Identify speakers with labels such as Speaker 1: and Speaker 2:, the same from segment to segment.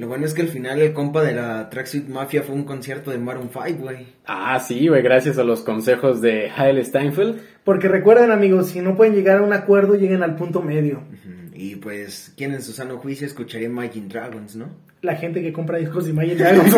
Speaker 1: Lo bueno es que al final el compa de la Tracksuit Mafia fue un concierto de Maroon 5, güey.
Speaker 2: Ah, sí, güey, gracias a los consejos de Haile Steinfeld.
Speaker 3: Porque recuerden, amigos, si no pueden llegar a un acuerdo, lleguen al punto medio.
Speaker 1: Y pues, ¿quién en su sano juicio escucharía Imagine Dragons, no?
Speaker 3: La gente que compra discos de Imagine Dragons.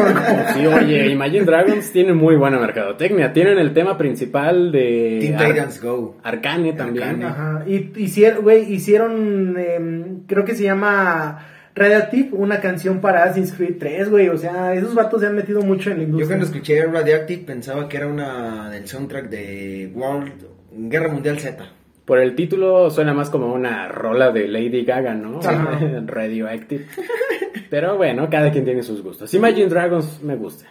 Speaker 2: Sí, oye, Imagine Dragons tiene muy buena mercadotecnia. Tienen el tema principal de
Speaker 1: Teen
Speaker 2: Ar-
Speaker 1: Titans Go.
Speaker 2: Arcane también.
Speaker 1: Arcane.
Speaker 3: Ajá. Y hicieron, güey, hicieron, em, creo que se llama Radioactive, una canción para Assassin's Creed 3, güey. O sea, esos vatos se han metido mucho en la
Speaker 1: Yo
Speaker 3: industria.
Speaker 1: cuando escuché Radioactive pensaba que era una del soundtrack de World Guerra Mundial Z.
Speaker 2: Por el título suena más como una rola de Lady Gaga, ¿no?
Speaker 3: Ajá.
Speaker 2: Radioactive. Pero bueno, cada quien tiene sus gustos. Imagine Dragons me gusta.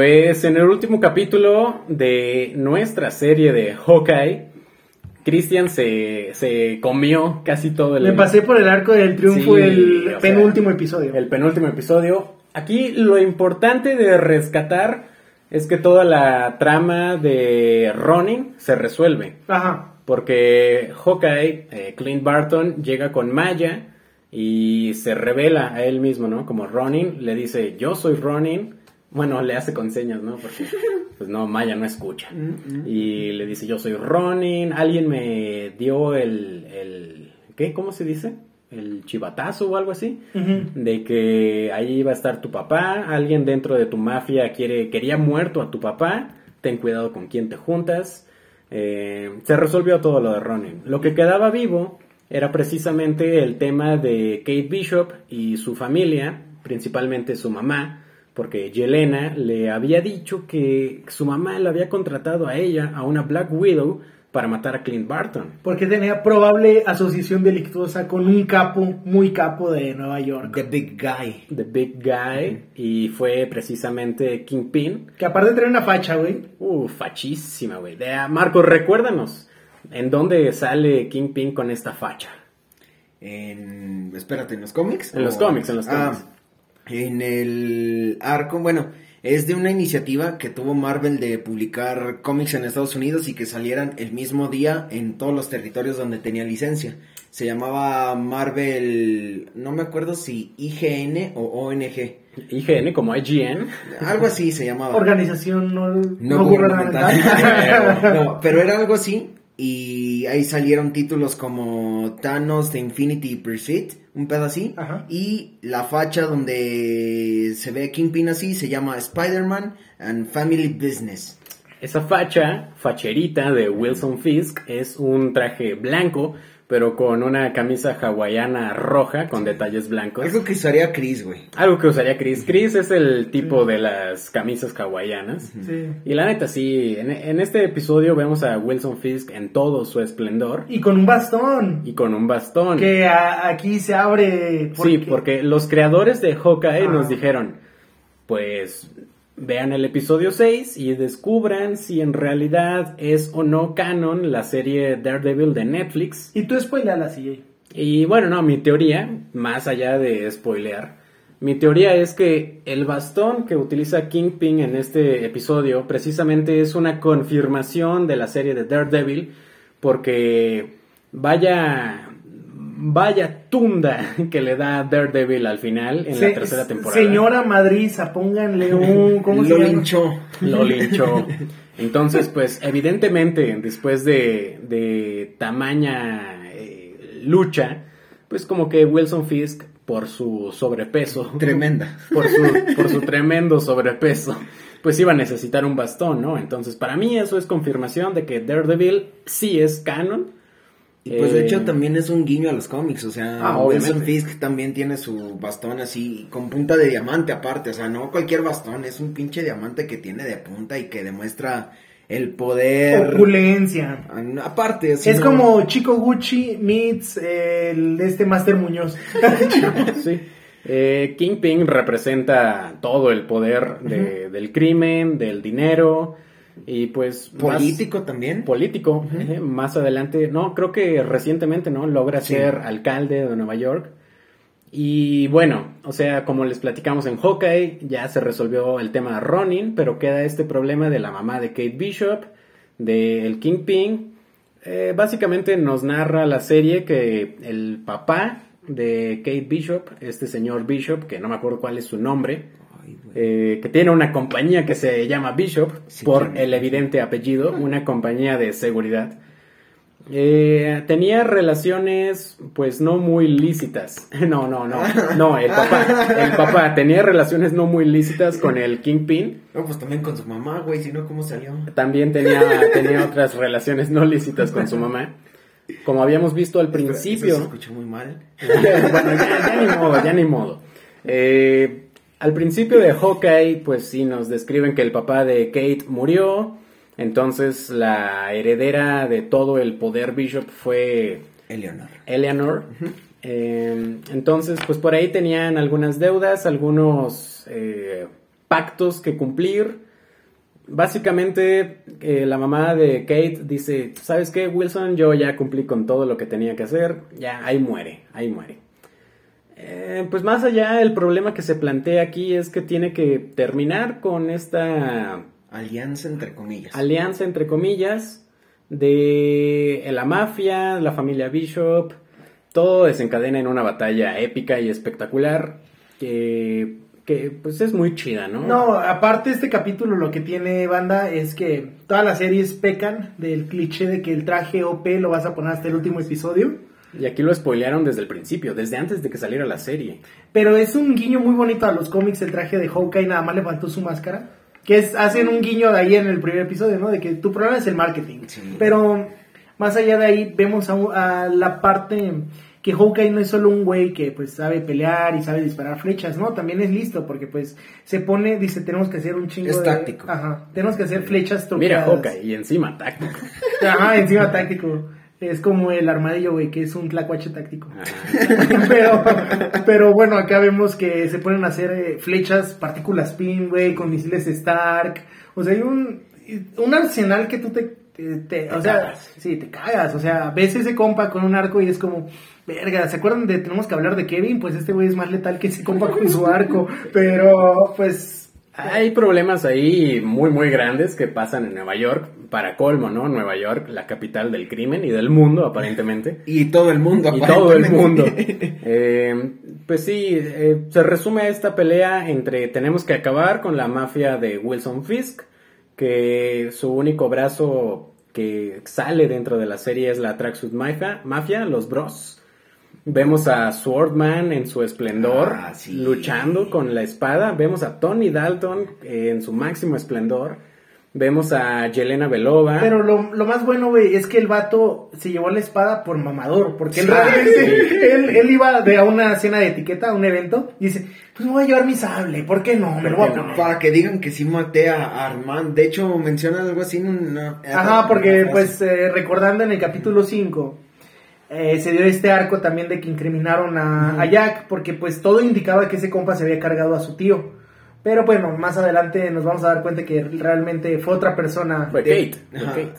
Speaker 2: Pues en el último capítulo de nuestra serie de Hawkeye, Christian se, se comió casi todo el...
Speaker 3: Me pasé por el arco del triunfo
Speaker 2: Sí,
Speaker 3: el
Speaker 2: sea,
Speaker 3: penúltimo episodio.
Speaker 2: El penúltimo episodio. Aquí lo importante de rescatar es que toda la trama de Ronin se resuelve.
Speaker 3: Ajá.
Speaker 2: Porque Hawkeye, eh, Clint Barton, llega con Maya y se revela a él mismo, ¿no? Como Ronin, le dice, yo soy Ronin. Bueno, le hace con señas, ¿no? Porque, pues no, Maya no escucha. Y le dice, yo soy Ronin, alguien me dio el, el ¿qué? ¿Cómo se dice? El chivatazo o algo así. De que ahí iba a estar tu papá, alguien dentro de tu mafia quiere, quería muerto a tu papá, ten cuidado con quién te juntas. Eh, se resolvió todo lo de Ronin. Lo que quedaba vivo era precisamente el tema de Kate Bishop y su familia, principalmente su mamá, porque Yelena le había dicho que su mamá le había contratado a ella, a una Black Widow, para matar a Clint Barton.
Speaker 3: Porque tenía probable asociación delictuosa con un capo, muy capo de Nueva York.
Speaker 1: The Big Guy.
Speaker 2: The Big Guy, y fue precisamente Kingpin.
Speaker 3: Que aparte tener una facha, güey.
Speaker 2: Uh, fachísima, güey. Ah, Marco, recuérdanos, ¿en dónde sale Kingpin con esta facha?
Speaker 1: En, espérate, ¿en los cómics?
Speaker 2: En los cómics, en los
Speaker 1: Ah,
Speaker 2: cómics.
Speaker 1: En el arco, bueno, es de una iniciativa que tuvo Marvel de publicar cómics en Estados Unidos y que salieran el mismo día en todos los territorios donde tenía licencia. Se llamaba Marvel, no me acuerdo si IGN o ONG.
Speaker 2: IGN como IGN.
Speaker 1: Algo así se llamaba.
Speaker 3: Organización no, no
Speaker 1: No
Speaker 3: gubernamental.
Speaker 1: gubernamental. no, pero era algo así. Y ahí salieron títulos como Thanos de Infinity Pursuit, un pedo así.
Speaker 3: Ajá.
Speaker 1: Y la facha donde se ve Kingpin así se llama Spider-Man and Family Business.
Speaker 2: Esa facha, facherita de Wilson Fisk, es un traje blanco, pero con una camisa hawaiana roja con detalles blancos.
Speaker 1: Algo que usaría Chris, güey.
Speaker 2: Algo que usaría Chris. Chris es el tipo de las camisas hawaianas.
Speaker 3: Sí.
Speaker 2: Y la neta, sí, en, en este episodio vemos a Wilson Fisk en todo su esplendor
Speaker 3: Y con un bastón.
Speaker 2: y con un bastón.
Speaker 3: Que a- aquí se abre.
Speaker 2: Sí, porque los creadores de Hawkeye
Speaker 3: Ah.
Speaker 2: nos dijeron, pues vean el episodio 6 y descubran si en realidad es o no canon la serie Daredevil de Netflix.
Speaker 3: Y tú spoileala, CJ.
Speaker 2: Y bueno, no, mi teoría, más allá de spoilear, mi teoría es que el bastón que utiliza Kingpin en este episodio precisamente es una confirmación de la serie de Daredevil, porque vaya, vaya tunda que le da Daredevil al final en la
Speaker 3: Se-
Speaker 2: tercera temporada.
Speaker 3: Señora Madriza, pónganle un. ¿Cómo se
Speaker 1: Lo
Speaker 3: llama?
Speaker 1: linchó.
Speaker 2: Lo linchó. Entonces, pues, evidentemente, después de, de tamaña eh, lucha, pues como que Wilson Fisk, por su sobrepeso,
Speaker 1: Tremenda.
Speaker 2: por su, por su tremendo sobrepeso, pues iba a necesitar un bastón, ¿no? Entonces, para mí eso es confirmación de que Daredevil sí es canon.
Speaker 1: Y pues de
Speaker 2: Eh,
Speaker 1: hecho también es un guiño a los cómics, o sea,
Speaker 2: Ah,
Speaker 1: Wilson. Fisk también tiene su bastón así con punta de diamante aparte, o sea, no cualquier bastón, es un pinche diamante que tiene de punta y que demuestra el poder
Speaker 3: Opulencia.
Speaker 1: Ah, aparte, así
Speaker 3: Es
Speaker 1: no-
Speaker 3: como Chico Gucci meets el de este Master Muñoz.
Speaker 2: Sí. Eh, Kingpin representa todo el poder de- del crimen, del dinero y pues más-
Speaker 1: político también.
Speaker 2: político. eh, más adelante, no, creo que recientemente, ¿no? Logra
Speaker 1: Sí.
Speaker 2: ser alcalde de Nueva York. Y bueno, o sea, como les platicamos en Hawkeye, ya se resolvió el tema de Ronin, pero queda este problema de la mamá de Kate Bishop, del Kingpin. Eh, básicamente nos narra la serie que el papá de Kate Bishop, este señor Bishop, que no me acuerdo cuál es su nombre. Eh, que tiene una compañía que se llama Bishop,
Speaker 1: Sí,
Speaker 2: por el evidente apellido, una compañía de seguridad. Eh, tenía relaciones, pues no muy lícitas. No, no, no, no, el papá, el papá tenía relaciones no muy lícitas con el Kingpin.
Speaker 1: No, pues también con su mamá, güey, si no, ¿cómo salió?
Speaker 2: También tenía, tenía otras relaciones no lícitas con su mamá. Como habíamos visto al
Speaker 1: Eso se
Speaker 2: principio.
Speaker 1: escuchó muy mal.
Speaker 2: bueno, ya, ya ni modo, ya ni modo. Eh, al principio de Hawkeye, pues sí, nos describen que el papá de Kate murió. Entonces la heredera de todo el poder Bishop fue
Speaker 1: Eleonor.
Speaker 2: Eleanor. Eh, entonces, pues por ahí tenían algunas deudas, algunos eh, pactos que cumplir. Básicamente, eh, la mamá de Kate dice, ¿sabes qué, Wilson? Yo ya cumplí con todo lo que tenía que hacer. Ya, ahí muere, ahí muere. Eh, pues más allá, el problema que se plantea aquí es que tiene que terminar con esta
Speaker 1: Alianza entre comillas.
Speaker 2: alianza, entre comillas, de la mafia, la familia Bishop. Todo desencadena en una batalla épica y espectacular que, que pues es muy chida, ¿no?
Speaker 3: No, aparte este capítulo lo que tiene banda es que todas las series pecan del cliché de que el traje OP lo vas a poner hasta el último episodio.
Speaker 2: Y aquí lo spoilearon desde el principio, desde antes de que saliera la serie.
Speaker 3: Pero es un guiño muy bonito a los cómics, el traje de Hawkeye nada más le faltó su máscara. Que es, hacen un guiño de ahí en el primer episodio, ¿no? De que tu problema es el marketing.
Speaker 1: Sí.
Speaker 3: Pero más allá de ahí vemos a, a la parte que Hawkeye no es solo un güey que pues sabe pelear y sabe disparar flechas, ¿no? También es listo porque pues se pone, dice, tenemos que hacer un chingo
Speaker 1: Es
Speaker 3: de...
Speaker 1: táctico.
Speaker 3: Ajá, tenemos que hacer flechas
Speaker 2: Mira
Speaker 3: truqueadas.
Speaker 2: Hawkeye y encima táctico.
Speaker 3: Ajá, encima táctico. Es como el armadillo, güey, que es un tlacuache táctico.
Speaker 2: Ajá.
Speaker 3: pero, pero bueno, acá vemos que se ponen a hacer eh, flechas, partículas PIN, güey, con misiles Stark. O sea, hay un, un arsenal que tú te, te- te- o sea,
Speaker 2: cagas.
Speaker 3: sí, te cagas. O sea, ves ese compa con un arco y es como, verga, ¿se acuerdan de tenemos que hablar de Kevin? Pues este güey es más letal que ese compa con su arco. Pero, pues,
Speaker 2: Hay problemas ahí muy, muy grandes que pasan en Nueva York. Para colmo, ¿no? Nueva York, la capital del crimen y del mundo, aparentemente.
Speaker 1: Y todo el mundo.
Speaker 2: y todo el mundo. Eh, pues sí, eh, se resume esta pelea entre tenemos que acabar con la mafia de Wilson Fisk, que su único brazo que sale dentro de la serie es la Tracksuit Mafia, Mafia, los Bros. Vemos a Swordman en su esplendor,
Speaker 1: Ah, sí.
Speaker 2: luchando con la espada. Vemos a Tony Dalton eh, en su máximo esplendor. Vemos a Yelena Belova.
Speaker 3: Pero lo, lo más bueno, güey, es que el vato se llevó la espada por mamador. Porque él
Speaker 2: Sí.
Speaker 3: realmente, él, él iba de a una cena de etiqueta, a un evento, y dice, pues me voy a llevar mi sable, ¿por qué no? Me lo voy a
Speaker 2: ¿Por qué no?
Speaker 3: poner.
Speaker 1: Para que digan que sí maté a Armand. De hecho, menciona algo así en una...
Speaker 3: Ajá, porque pues eh, recordando en el capítulo 5, eh, se dio este arco también de que incriminaron a, a Jack, porque pues todo indicaba que ese compa se había cargado a su tío. Pero bueno, más adelante nos vamos a dar cuenta que realmente fue otra persona.
Speaker 2: Fue. Kate.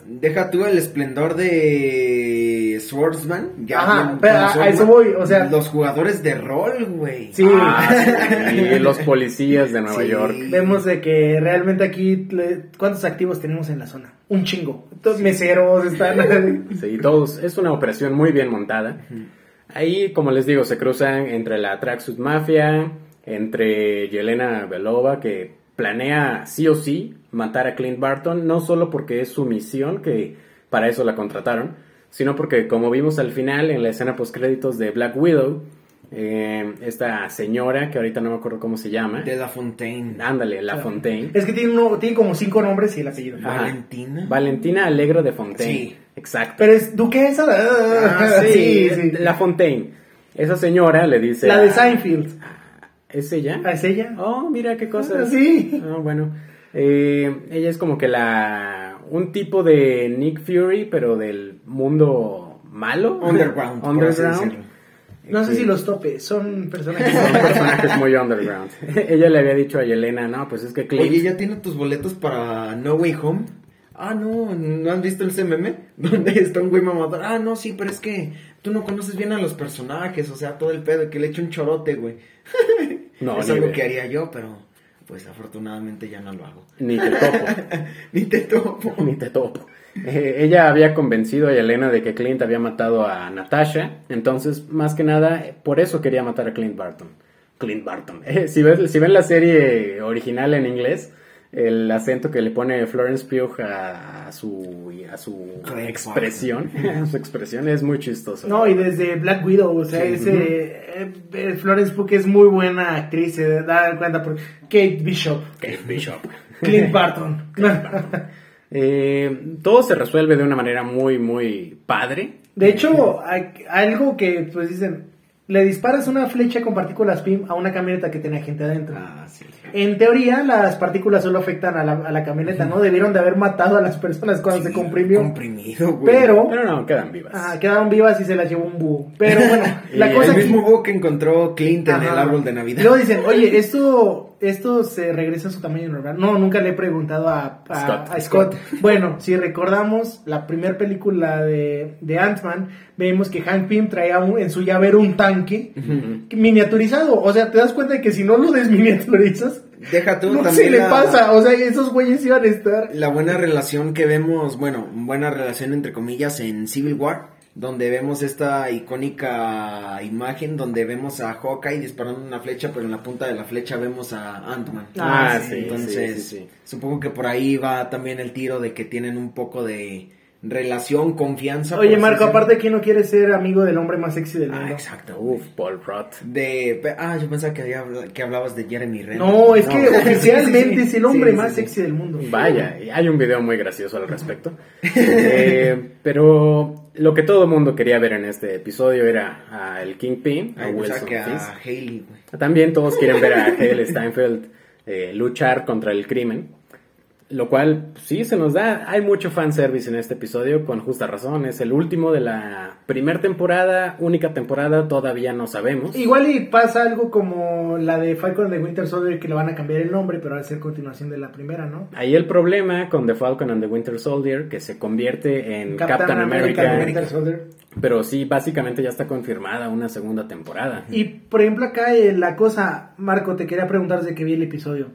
Speaker 1: Deja tú el esplendor de Swordsman. Ya
Speaker 3: Ajá, pero a- eso voy, o sea-
Speaker 1: Los jugadores de rol, güey.
Speaker 3: Sí.
Speaker 2: Ah, sí, los policías de Nueva
Speaker 1: Sí.
Speaker 2: York.
Speaker 3: Vemos de que realmente aquí, ¿cuántos activos tenemos en la zona? Un chingo. Todos meseros están...
Speaker 2: Sí, todos. Es una operación muy bien montada. Ahí, como les digo, se cruzan entre la Tracksuit Mafia, entre Yelena Belova, que planea sí o sí matar a Clint Barton, no solo porque es su misión, que para eso la contrataron, sino porque, como vimos al final en la escena postcréditos de Black Widow, eh, esta señora, que ahorita no me acuerdo cómo se llama,
Speaker 1: De La Fontaine.
Speaker 2: ándale, La Fontaine.
Speaker 3: es que tiene, uno, tiene como cinco nombres y el apellido.
Speaker 2: Ajá.
Speaker 1: Valentina.
Speaker 2: Valentina Alegro de Fontaine.
Speaker 1: Sí.
Speaker 2: Exacto.
Speaker 3: Pero es duquesa.
Speaker 2: Ah, sí,
Speaker 3: sí, sí.
Speaker 2: La Fontaine. Esa señora le dice.
Speaker 3: La de Seinfeld.
Speaker 2: ¿Es ella?
Speaker 3: ¿Ah, ¿Es ella?
Speaker 2: Oh, mira qué cosas.
Speaker 3: Ah, sí.
Speaker 2: Ah, bueno. Eh, ella es como que la. Un tipo de Nick Fury, pero del mundo malo.
Speaker 1: Underground.
Speaker 2: Underground.
Speaker 3: No sé si los topes, son personajes.
Speaker 2: Son personajes muy underground. ella le había dicho a Yelena, no, pues es que Clint.
Speaker 1: Oye, ¿ya tienes tus boletos para No Way Home? Ah, no, ¿no han visto ese meme? Donde está un güey mamador. Ah, no, sí, pero es que tú no conoces bien a los personajes, o sea, todo el pedo, que le eche un chorote, güey.
Speaker 2: No,
Speaker 1: es algo que haría yo, pero pues afortunadamente ya no lo hago.
Speaker 2: Ni te topo.
Speaker 1: Ni te topo.
Speaker 2: Ni te topo. Eh, ella había convencido a Elena de que Clint había matado a Natasha, entonces, más que nada, por eso quería matar a Clint Barton. Clint Barton. Eh, si, ves, si ven la serie original en inglés, el acento que le pone Florence Pugh a, a su, a su
Speaker 1: Clint
Speaker 2: expresión, a su expresión es muy chistoso.
Speaker 3: No, y desde Black Widow, o sea,
Speaker 1: Sí.
Speaker 3: ese eh, eh, Florence Pugh es muy buena actriz, se da cuenta por Kate Bishop,
Speaker 2: Kate Bishop.
Speaker 3: Clint Barton.
Speaker 2: Eh, todo se resuelve de una manera muy, muy padre.
Speaker 3: De hecho, hay- algo que pues dicen, le disparas una flecha con partículas PIM a una camioneta que tenía gente adentro.
Speaker 1: Ah, sí.
Speaker 3: En teoría, las partículas solo afectan a la, a la camioneta, ¿no? Debieron de haber matado a las personas cuando se comprimió.
Speaker 1: Comprimido, güey.
Speaker 3: Pero,
Speaker 2: Pero no, quedan vivas.
Speaker 3: ah, quedaron vivas y se las llevó un búho. Pero bueno, la
Speaker 2: el
Speaker 3: cosa
Speaker 1: el mismo búho que encontró Clint en
Speaker 3: Ajá.
Speaker 1: el árbol de Navidad.
Speaker 3: Luego dicen, oye, esto, esto se regresa a su tamaño normal. No, nunca le he preguntado a, a-
Speaker 2: Scott.
Speaker 3: a Scott. Bueno, si recordamos la primera película de, de Ant-Man, vemos que Hank Pym traía un- en su llavero un tanque miniaturizado. O sea, te das cuenta de que si no lo desminiaturizas,
Speaker 1: Deja tú
Speaker 3: no
Speaker 1: también
Speaker 3: se le
Speaker 1: la-
Speaker 3: pasa. O sea, esos güeyes iban a estar...
Speaker 1: La buena relación que vemos, bueno, buena relación entre comillas en Civil War, donde vemos esta icónica imagen donde vemos a Hawkeye disparando una flecha, pero en la punta de la flecha vemos a Ant-Man.
Speaker 2: Ah,
Speaker 3: Ah,
Speaker 2: sí,
Speaker 1: Entonces,
Speaker 2: sí, sí, sí.
Speaker 1: supongo que por ahí va también el tiro de que tienen un poco de relación, confianza.
Speaker 3: Oye, Marco, aparte, ¿quién no quiere ser amigo del hombre más sexy del
Speaker 1: Ah,
Speaker 3: mundo?
Speaker 1: exacto.
Speaker 2: Uf, Paul Rudd.
Speaker 1: De, ah, yo pensaba que, había- que hablabas de Jeremy Renner.
Speaker 3: No, es que oficialmente
Speaker 1: sí,
Speaker 3: es el hombre
Speaker 1: sí,
Speaker 3: más
Speaker 1: sí.
Speaker 3: sexy del mundo.
Speaker 2: Vaya, hay un video muy gracioso al respecto. Eh, pero lo que todo el mundo quería ver en este episodio era a el Kingpin, a
Speaker 1: Ay,
Speaker 2: Wilson
Speaker 1: que a güey.
Speaker 2: También todos quieren ver a Hale Steinfeld eh, luchar contra el crimen. Lo cual, sí, se nos da. Hay mucho fanservice en este episodio, con justa razón. Es el último de la primera temporada, única temporada, todavía no sabemos.
Speaker 3: Igual y pasa algo como la de Falcon de Winter Soldier que le van a cambiar el nombre, pero va a ser continuación de la primera, ¿no?
Speaker 2: Ahí el problema con The Falcon and the Winter Soldier, que se convierte en Captain, America.
Speaker 3: Winter Soldier.
Speaker 2: Pero sí, básicamente ya está confirmada una segunda temporada.
Speaker 3: Y por ejemplo acá eh, la cosa, Marco, te quería preguntar desde que vi el episodio.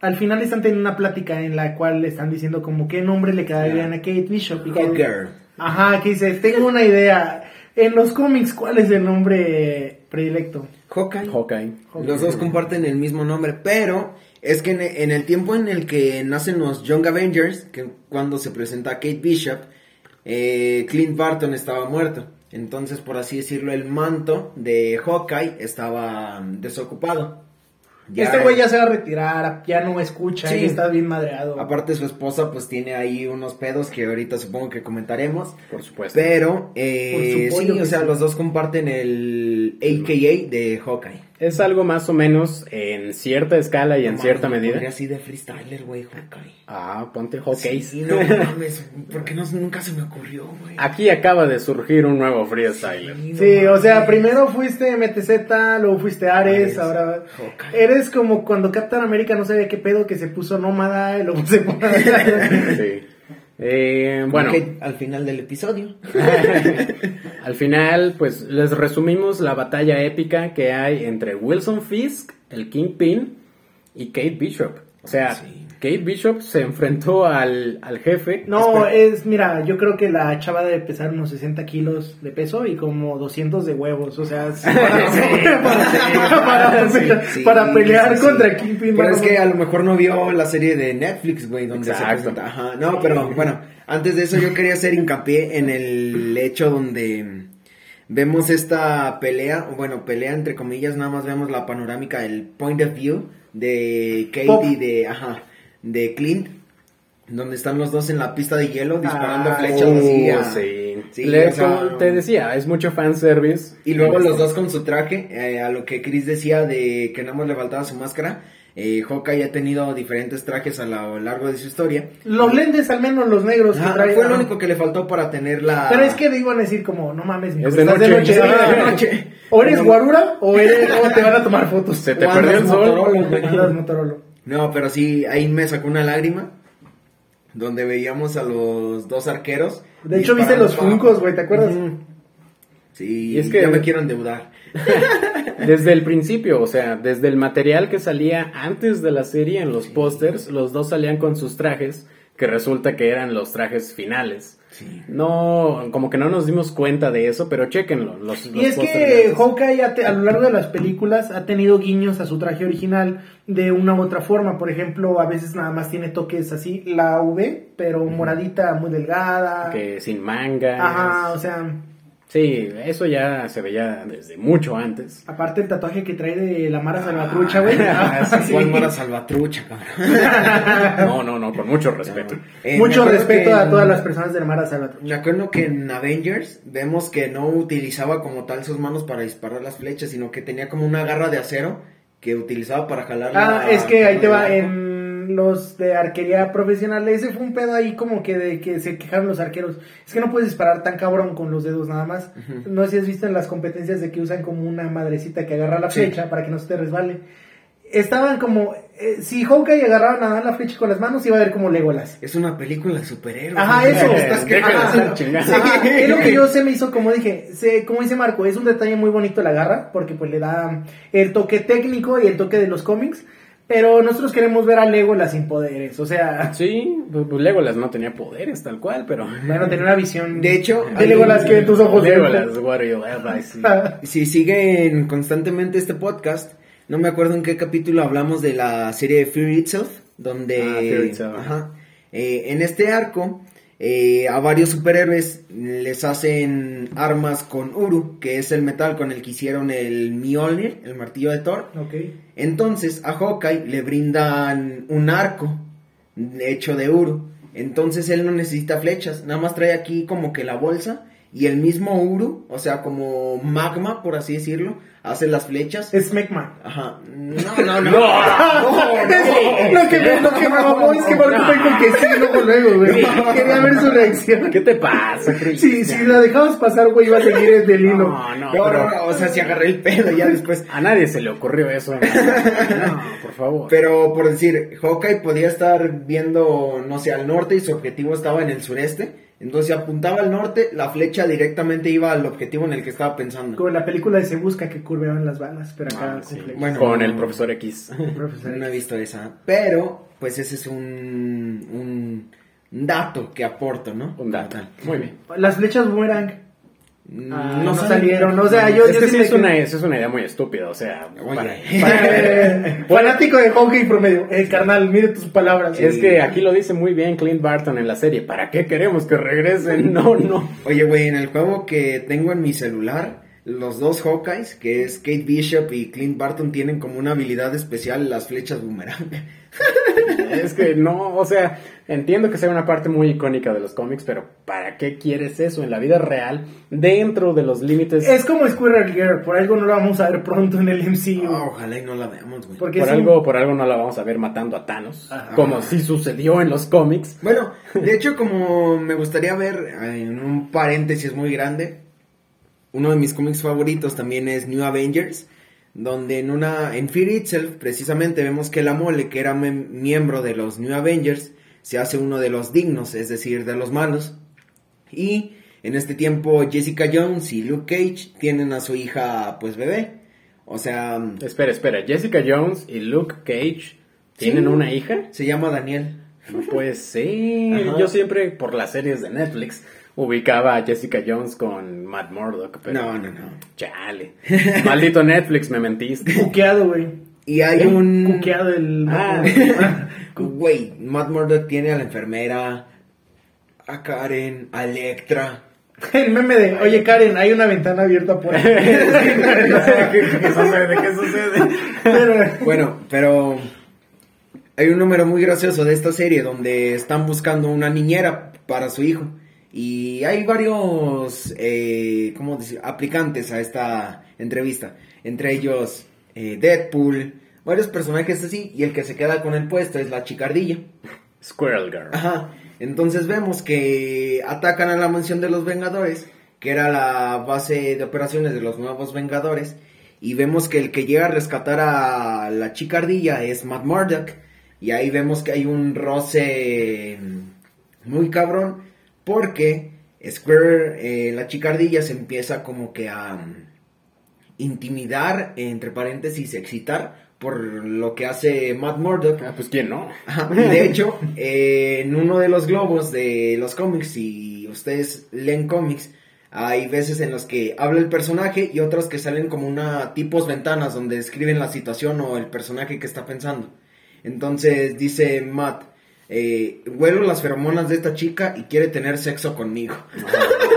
Speaker 3: Al final están teniendo una plática en la cual le están diciendo como qué nombre le quedaría a Kate Bishop. Y que-
Speaker 1: Hawker.
Speaker 3: Ajá, que dice, tengo una idea. En los cómics, ¿cuál es el nombre predilecto?
Speaker 1: Hawkeye.
Speaker 2: Hawkeye.
Speaker 1: Los dos comparten el mismo nombre, pero es que en, en el tiempo en el que nacen los Young Avengers, que cuando se presenta Kate Bishop, eh, Clint Barton estaba muerto. Entonces, por así decirlo, el manto de Hawkeye estaba mm, desocupado. Ya-
Speaker 3: este güey ya se va a retirar, ya no escucha,
Speaker 1: Sí.
Speaker 3: y está bien madreado.
Speaker 1: Aparte su esposa pues tiene ahí unos pedos que ahorita supongo que comentaremos.
Speaker 2: Por supuesto.
Speaker 1: Pero, eh,
Speaker 3: Por
Speaker 1: sí, o sea,
Speaker 3: sí.
Speaker 1: los dos comparten el AKA de Hawkeye.
Speaker 2: Es algo más o menos en cierta escala y en
Speaker 1: No
Speaker 2: cierta
Speaker 1: mames, me
Speaker 2: medida.
Speaker 1: pondría así de freestyler, güey, Hawkeye.
Speaker 2: Ah, ponte Hawkeye.
Speaker 1: Sí, no mames, porque no, nunca se me ocurrió, güey.
Speaker 2: Aquí acaba de surgir un nuevo freestyler.
Speaker 1: no
Speaker 3: Sí, o
Speaker 1: mames.
Speaker 3: sea, primero fuiste MTZ, luego fuiste Ares,
Speaker 1: Ares,
Speaker 3: ahora
Speaker 1: Hawkeye.
Speaker 3: eres como cuando Captain America no sabía qué pedo que se puso nómada y luego se puso...
Speaker 2: Sí. Eh, bueno,
Speaker 1: al final del episodio.
Speaker 2: al final, pues les resumimos la batalla épica que hay entre Wilson Fisk, el Kingpin, y Kate Bishop. O sea,
Speaker 1: Sí.
Speaker 2: Kate Bishop se enfrentó al, al jefe.
Speaker 3: No,
Speaker 2: Espera,
Speaker 3: es, mira, yo creo que la chava debe pesar unos 60 kilos de peso y como 200 de huevos, o sea, sí, para, para- para-
Speaker 1: Sí,
Speaker 3: para pelear contra Kingpin.
Speaker 1: Pero es que a lo mejor no vio la serie de Netflix, güey, donde
Speaker 2: Exacto.
Speaker 1: se presenta. Ajá, no, pero bueno, antes de eso yo quería hacer hincapié en el hecho donde vemos esta pelea, bueno, pelea entre comillas, nada más vemos la panorámica, el point of view de Kate
Speaker 3: Pop.
Speaker 1: y de, ajá, de Clint, donde están los dos en la pista de hielo disparando
Speaker 3: Ah,
Speaker 1: flechas así. a-
Speaker 2: sí.
Speaker 1: sí,
Speaker 2: Le-
Speaker 1: o sea,
Speaker 2: como te decía, es mucho fanservice.
Speaker 1: Y luego los dos con su traje, eh, a lo que Chris decía de que nada más le faltaba su máscara. Eh, Hawkeye ha tenido diferentes trajes a lo largo de su historia.
Speaker 3: Los lentes, al menos los negros que
Speaker 1: Ajá,
Speaker 3: trae.
Speaker 1: fue lo
Speaker 3: ajá.
Speaker 1: único que le faltó para tener la...
Speaker 3: Pero es que le iban a decir como, no mames,
Speaker 2: Es
Speaker 3: estás
Speaker 2: de noche.
Speaker 3: sí,
Speaker 1: Ah,
Speaker 3: de
Speaker 1: de
Speaker 3: noche.
Speaker 1: noche.
Speaker 3: O eres
Speaker 1: No.
Speaker 3: guarura o, eres, o te van a tomar fotos.
Speaker 2: Se te
Speaker 1: O
Speaker 2: perdió el sol.
Speaker 1: Motorola,
Speaker 3: Motorola.
Speaker 1: No, pero sí, ahí me sacó una lágrima. donde veíamos a los dos arqueros.
Speaker 3: De hecho, viste los funcos, güey, ¿te acuerdas?
Speaker 1: Sí,
Speaker 2: Y es que-
Speaker 1: ya me quiero endeudar.
Speaker 2: Desde el principio, o sea, desde el material que salía antes de la serie en los pósters, los dos salían con sus trajes, que resulta que eran los trajes finales.
Speaker 1: Sí.
Speaker 2: No, como que no nos dimos cuenta de eso, pero chequenlo. Los,
Speaker 3: Y
Speaker 2: los
Speaker 3: es
Speaker 2: pósters
Speaker 3: que. Hawkeye te- a lo largo de las películas ha tenido guiños a su traje original de una u otra forma. Por ejemplo, a veces nada más tiene toques así, la V, pero moradita, muy delgada.
Speaker 2: que sin mangas.
Speaker 3: Ajá, o sea,
Speaker 2: Sí, eso ya se veía desde mucho antes.
Speaker 3: aparte el tatuaje que trae de la Mara Salvatrucha, güey.
Speaker 1: Ah,
Speaker 3: Ah,
Speaker 1: sí, Mara Salvatrucha, cabrón.
Speaker 2: No, no, no, con mucho respeto.
Speaker 1: Eh, me
Speaker 3: Mucho
Speaker 1: acuerdo
Speaker 3: respeto a
Speaker 1: en-
Speaker 3: todas las personas de la Mara Salvatrucha.
Speaker 1: Me acuerdo que en Avengers vemos que no utilizaba como tal sus manos para disparar las flechas, sino que tenía como una garra de acero que utilizaba para jalar
Speaker 3: Ah,
Speaker 1: la-
Speaker 3: es que ahí te va, en los de arquería profesional, ese fue un pedo ahí como que de que se quejaron los arqueros. Es que no puedes disparar tan cabrón con los dedos nada más. No sé si has visto en las competencias de que usan como una madrecita que agarra la
Speaker 1: Sí.
Speaker 3: flecha para que no se te resbale. Estaban como, eh, si Hawkeye agarraba nada más la flecha con las manos, iba a ver como Legolas.
Speaker 1: Es una película de superhéroes.
Speaker 3: Ajá, eso.
Speaker 1: Estás que-
Speaker 3: Ajá. Ajá, es lo que yo se me hizo, como dije, se, como dice Marco, es un detalle muy bonito la garra, porque pues le da el toque técnico y el toque de los cómics, pero nosotros queremos ver a Legolas sin poderes, o sea,
Speaker 2: Sí, pues pues Legolas no tenía poderes tal cual, pero...
Speaker 3: bueno, tener una visión
Speaker 1: De hecho,
Speaker 3: de Legolas que tus ojos
Speaker 2: Legolas, I see.
Speaker 1: Si siguen constantemente este podcast, no me acuerdo en qué capítulo hablamos de la serie de Fear Itself, donde
Speaker 2: Ah, Fear Itself.
Speaker 1: Ajá. Eh, en este arco eh, a varios superhéroes les hacen armas con Uru, que es el metal con el que hicieron el Mjolnir, el martillo de Thor. Entonces a Hawkeye le brindan un arco hecho de Uru. Entonces él no necesita flechas, nada más trae aquí como que la bolsa y el mismo Uru, o sea, como magma, por así decirlo, hace las flechas.
Speaker 3: Es Mecma.
Speaker 1: Ajá. No, no, no. no,
Speaker 3: Lo que me, lo que me mamó es que Marco fue con que sí, luego, luego, güey. Quería ver su reacción.
Speaker 2: ¿Qué te pasa?
Speaker 3: Si, si la dejamos pasar, güey, iba a seguir el del hilo.
Speaker 2: No, no,
Speaker 1: No,
Speaker 2: pero
Speaker 1: no, no, o sea, si agarré el pedo ya después.
Speaker 2: a nadie se le ocurrió eso. No, por favor.
Speaker 1: Pero por decir, Hawkeye podía estar viendo, no sé, al norte y su objetivo estaba en el sureste. Entonces apuntaba al norte, la flecha directamente iba al objetivo en el que estaba pensando.
Speaker 3: Como en la película de Se Busca que curveaban las balas, pero acá
Speaker 2: Ah,
Speaker 3: con
Speaker 2: sí.
Speaker 1: Bueno.
Speaker 2: Con el profesor X.
Speaker 3: Profesor.
Speaker 1: No he visto esa. Pero, pues ese es un, un dato que aporto, ¿no?
Speaker 2: Un dato. Muy bien.
Speaker 3: Las flechas boomerang.
Speaker 1: Mm,
Speaker 3: Ah, no salieron, o sea, yo-
Speaker 2: es que
Speaker 3: sí
Speaker 2: es
Speaker 3: quedé-
Speaker 2: una, es una idea muy estúpida, o sea, para-
Speaker 3: Eh, fanático de Hawkeye promedio. Eh, carnal, mire tus palabras.
Speaker 2: es que aquí lo dice muy bien Clint Barton en la serie, ¿para qué queremos que regresen? No, no.
Speaker 1: Oye, güey, en el juego que tengo en mi celular, los dos Hawkeyes, que es Kate Bishop y Clint Barton, tienen como una habilidad especial las flechas boomerang.
Speaker 2: Es que no, o sea, entiendo que sea una parte muy icónica de los cómics, pero ¿para qué quieres eso en la vida real dentro de los límites?
Speaker 3: Es como Squirrel Girl, por algo no lo vamos a ver pronto en el MCU.
Speaker 1: Ah, ojalá y no la veamos, güey.
Speaker 3: porque
Speaker 2: por algo, por algo no la vamos a ver matando a Thanos,
Speaker 3: Ajá.
Speaker 2: como sí sucedió en los cómics.
Speaker 1: Bueno, de hecho, como me gustaría ver en un paréntesis muy grande, uno de mis cómics favoritos también es New Avengers, donde en una en Fear Itself precisamente vemos que la mole, que era miembro de los New Avengers, se hace uno de los dignos, es decir, de los malos. Y en este tiempo Jessica Jones y Luke Cage tienen a su hija pues bebé. O sea,
Speaker 2: Espera, espera, Jessica Jones y Luke Cage tienen
Speaker 1: Sí.
Speaker 2: una hija.
Speaker 1: se llama Daniel.
Speaker 2: Ser.
Speaker 1: Ajá.
Speaker 2: Yo siempre, por las series de Netflix, ubicaba a Jessica Jones con Matt Murdock. Pero...
Speaker 1: No, no, no.
Speaker 2: Chale. Maldito Netflix, me mentiste.
Speaker 3: Cuqueado, güey.
Speaker 1: Y hay un...
Speaker 3: Cuqueado el.
Speaker 2: Ah.
Speaker 1: Güey, Matt Murdock tiene a la enfermera, a Karen, a Electra.
Speaker 3: El meme de, oye Karen, hay una ventana abierta por ahí.
Speaker 2: ¿Qué, qué sucede? ¿Qué sucede?
Speaker 3: Pero-
Speaker 1: Bueno, pero hay un número muy gracioso de esta serie donde están buscando una niñera para su hijo. Y hay varios, eh, ¿cómo decir? Aplicantes a esta entrevista. Entre ellos eh, Deadpool, varios personajes así. Y el que se queda con el puesto es la chicardilla.
Speaker 2: Squirrel Girl.
Speaker 1: Ajá. Entonces vemos que atacan a la mansión de los Vengadores, que era la base de operaciones de los nuevos Vengadores, y vemos que el que llega a rescatar a la chica ardilla es Matt Murdock, y ahí vemos que hay un roce muy cabrón porque Square, eh, la chicardilla se empieza como que a mm, intimidar, entre paréntesis, excitar por lo que hace Matt Murdock.
Speaker 2: Ah, pues quién no.
Speaker 1: De hecho, eh, en uno de los globos de los cómics, si ustedes leen cómics, hay veces en los que habla el personaje y otras que salen como una tipos ventanas donde describen la situación o el personaje que está pensando. Entonces dice Matt, eh, huelo las feromonas de esta chica y quiere tener sexo conmigo.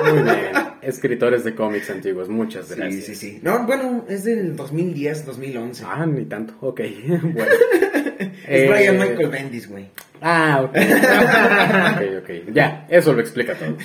Speaker 2: Muy bien. Escritores de cómics antiguos, muchas
Speaker 1: Sí,
Speaker 2: gracias.
Speaker 1: sí, sí. No, bueno, es del 2010, 2011.
Speaker 2: Ah, ni tanto. Ok, bueno.
Speaker 1: es
Speaker 2: Eh,
Speaker 1: Brian Michael Bendis, güey.
Speaker 2: Ah, ok. ok, ok. Ya, eso lo explica todo.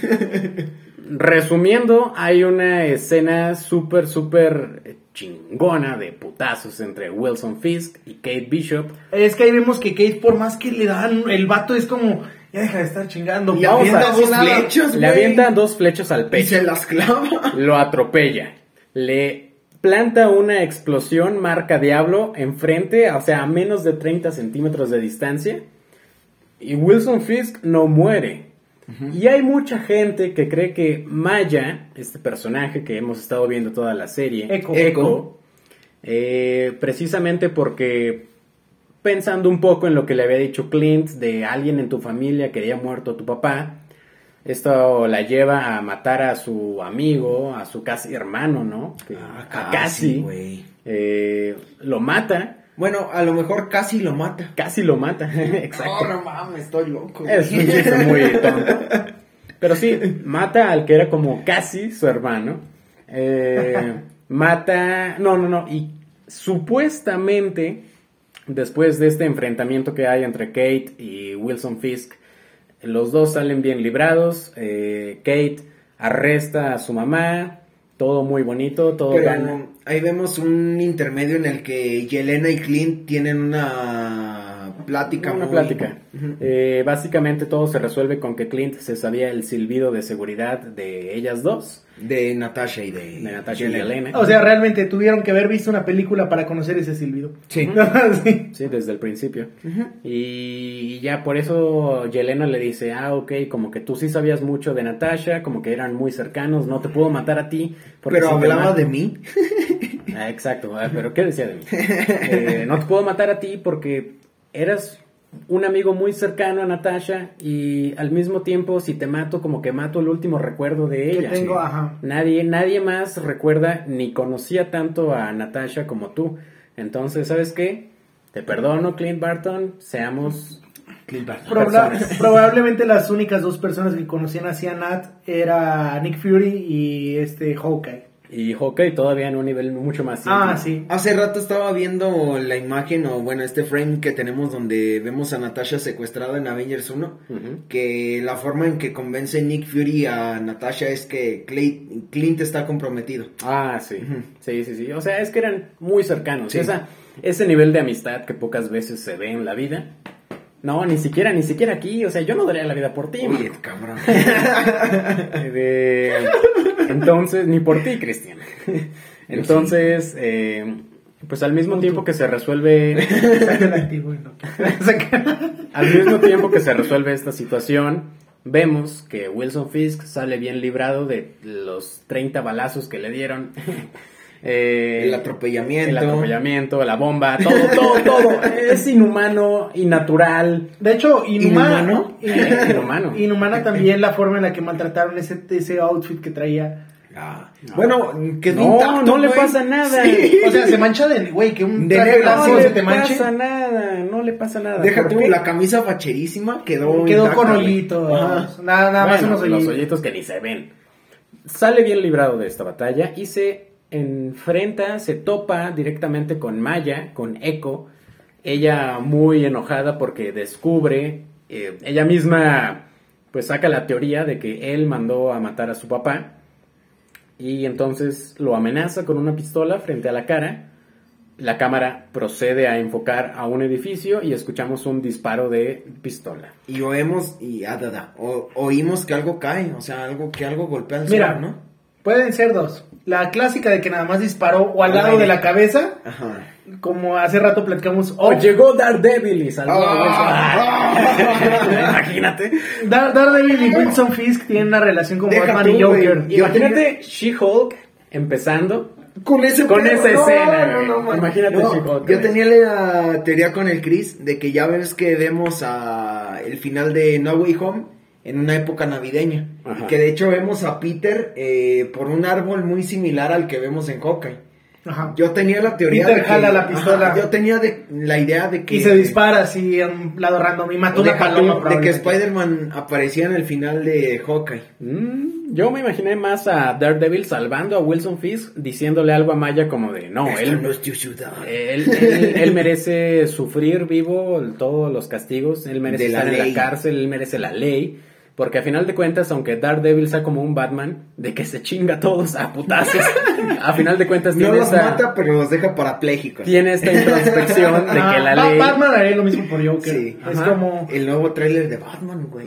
Speaker 2: Resumiendo, hay una escena súper, súper chingona de putazos entre Wilson Fisk y Kate Bishop.
Speaker 3: Es que ahí vemos que Kate, por más que le dan, el vato es como, ya deja de estar chingando.
Speaker 1: Y
Speaker 3: vamos
Speaker 1: avienta dos flechas,
Speaker 2: Le
Speaker 1: güey.
Speaker 2: avienta dos flechas al
Speaker 1: Y
Speaker 2: pecho.
Speaker 1: se las clava.
Speaker 2: Lo atropella. Le planta una explosión marca Diablo enfrente, o sea, a menos de 30 centímetros de distancia. Y Wilson Fisk no muere. Y hay mucha gente que cree que Maya, este personaje que hemos estado viendo toda la serie,
Speaker 3: Echo.
Speaker 2: Echo, eh, precisamente porque pensando un poco en lo que le había dicho Clint de alguien en tu familia que había muerto tu papá, esto la lleva a matar a su amigo, a su casi hermano, ¿no? Que- a casi,
Speaker 1: güey.
Speaker 2: eh, lo mata,
Speaker 1: Bueno, a lo mejor casi lo mata.
Speaker 2: casi lo mata, exacto.
Speaker 1: No, no mames, estoy loco. güey.
Speaker 2: Es un chiste muy tonto. Pero sí, mata al que era como casi su hermano. Eh, mata. No, no, no. Y supuestamente, después de este enfrentamiento que hay entre Kate y Wilson Fisk, los dos salen bien librados. Eh, Kate arresta a su mamá. Todo muy bonito, todo
Speaker 1: Pero. Ahí vemos un intermedio en el que Yelena y Clint tienen una plática.
Speaker 2: Una
Speaker 1: muy-
Speaker 2: plática. Eh, básicamente todo se resuelve con que Clint se sabía el silbido de seguridad de ellas dos,
Speaker 1: De Natasha y de,
Speaker 2: de Natasha y
Speaker 1: Yelena.
Speaker 2: Elena.
Speaker 3: O sea, realmente tuvieron que haber visto una película para conocer ese silbido.
Speaker 1: Sí.
Speaker 3: Sí.
Speaker 2: Sí, desde el principio. Y ya por eso Yelena le dice, ah, ok, como que tú sí sabías mucho de Natasha, como que eran muy cercanos, no te puedo matar a ti. porque
Speaker 1: Pero hablaba de mí.
Speaker 2: Ah, exacto, ah, pero ¿qué decía de mí? Eh, no te puedo matar a ti porque eras un amigo muy cercano a Natasha y al mismo tiempo si te mato como que mato el último recuerdo de ella.
Speaker 3: tengo, ajá.
Speaker 2: Nadie, nadie más recuerda ni conocía tanto a Natasha como tú. Entonces, ¿sabes qué? Te perdono, Clint Barton, seamos
Speaker 3: Proba-
Speaker 2: personas.
Speaker 3: probablemente las únicas dos personas que conocían así a Nat era Nick Fury y este Hawkeye.
Speaker 2: Y Hawkeye todavía en un nivel mucho más
Speaker 3: Ah,
Speaker 2: íntimo.
Speaker 3: sí.
Speaker 1: Hace rato estaba viendo la imagen o bueno, este frame que tenemos donde vemos a Natasha secuestrada en Avengers 1.
Speaker 2: Ujú.
Speaker 1: Que la forma en que convence Nick Fury a Natasha es que Clay- Clint está comprometido.
Speaker 2: Ah, sí. Sí, sí, sí. O sea, es que eran muy cercanos.
Speaker 1: Sí.
Speaker 2: Esa, ese nivel de amistad que pocas veces se ve en la vida. No, ni siquiera, ni siquiera aquí. O sea, yo no daría la vida por ti.
Speaker 1: Oye, cabrón.
Speaker 2: De- Entonces, ni por ti, Cristian. Entonces, eh, pues al mismo tiempo que se resuelve, al mismo tiempo que se resuelve esta situación, vemos que Wilson Fisk sale bien librado de los 30 balazos que le dieron. Eh,
Speaker 1: El atropellamiento.
Speaker 2: el atropellamiento, la bomba, todo, todo, todo. Es inhumano, innatural.
Speaker 3: De hecho,
Speaker 1: ¿Inhumano?
Speaker 3: in-
Speaker 2: Inhumano.
Speaker 3: inhumana también la forma en la que maltrataron ese, ese outfit que traía.
Speaker 1: Ah, Bueno, quedó
Speaker 2: No,
Speaker 1: intacto,
Speaker 2: no le pasa nada.
Speaker 1: Sí.
Speaker 3: O sea, se mancha de, güey, que un
Speaker 1: De
Speaker 3: traje
Speaker 2: No
Speaker 3: se
Speaker 2: le
Speaker 3: te manche.
Speaker 2: pasa nada, no le pasa nada.
Speaker 1: Deja
Speaker 2: ¿Por
Speaker 1: tú, la camisa facherísima quedó
Speaker 3: Quedó
Speaker 1: intacta,
Speaker 3: con hoyitos. Nada, nada más
Speaker 2: Bueno,
Speaker 3: unos
Speaker 2: los hoyitos que ni se ven. Sale bien librado de esta batalla y se enfrenta, se topa directamente con Maya, con Echo. Ella muy enojada porque descubre, eh, ella misma pues saca la teoría de que él mandó a matar a su papá y entonces lo amenaza con una pistola frente a la cara. La cámara procede a enfocar a un edificio y escuchamos un disparo de pistola.
Speaker 1: Y oímos, y ah, da, da, o- oímos que algo cae, o sea, algo que algo golpea al
Speaker 3: Mira,
Speaker 1: suelo, ¿no?
Speaker 3: Pueden ser dos. La clásica de que nada más disparó o al lado de la cabeza,
Speaker 1: Ajá.
Speaker 3: como hace rato platicamos.
Speaker 2: O
Speaker 3: O
Speaker 2: llegó Daredevil y salvó
Speaker 1: Ah.
Speaker 2: a Wilson. Imagínate.
Speaker 3: Dar- Daredevil y Wilson Fisk tienen una relación como
Speaker 1: Deja
Speaker 3: Batman y
Speaker 1: tú.
Speaker 3: Joker.
Speaker 2: Imagínate She-Hulk empezando.
Speaker 1: Con ese
Speaker 2: Con
Speaker 1: pedo,
Speaker 2: esa
Speaker 1: no,
Speaker 2: escena,
Speaker 1: no, no.
Speaker 2: Imagínate,
Speaker 1: No,
Speaker 2: chico,
Speaker 1: Yo tenía la teoría con el Chris de que ya ves que vemos a el final de No Way Home en una época navideña.
Speaker 2: Ajá.
Speaker 1: Que de hecho vemos a Peter eh, por un árbol muy similar al que vemos en Hawkeye.
Speaker 3: Ajá.
Speaker 1: Yo tenía la teoría
Speaker 3: Peter
Speaker 1: de que-
Speaker 3: jala la pistola.
Speaker 1: Ajá, yo tenía de, la idea de que
Speaker 3: Y se dispara así a un lado random y mató
Speaker 1: de,
Speaker 3: una paloma.
Speaker 1: de que. Spider-Man aparecía en el final de Hawkeye.
Speaker 2: Mm, yo me imaginé más a Daredevil salvando a Wilson Fisk diciéndole algo a Maya como de no, él,
Speaker 1: no es tu ciudad.
Speaker 2: él, él- él merece sufrir vivo todos los castigos, él merece
Speaker 1: De la
Speaker 2: estar en la cárcel, él merece la ley. Porque a final de cuentas, aunque Daredevil sea como un Batman, de que se chinga a todos a putazos, a final de cuentas
Speaker 1: No los
Speaker 2: esta,
Speaker 1: mata, pero los deja parapléjicos.
Speaker 2: tiene esta introspección de
Speaker 3: Ah,
Speaker 2: que la
Speaker 3: Ba-
Speaker 2: ley...
Speaker 3: Batman haría lo mismo por Joker.
Speaker 1: Sí.
Speaker 3: Es
Speaker 2: Ajá.
Speaker 3: como.
Speaker 1: El nuevo tráiler de Batman, güey.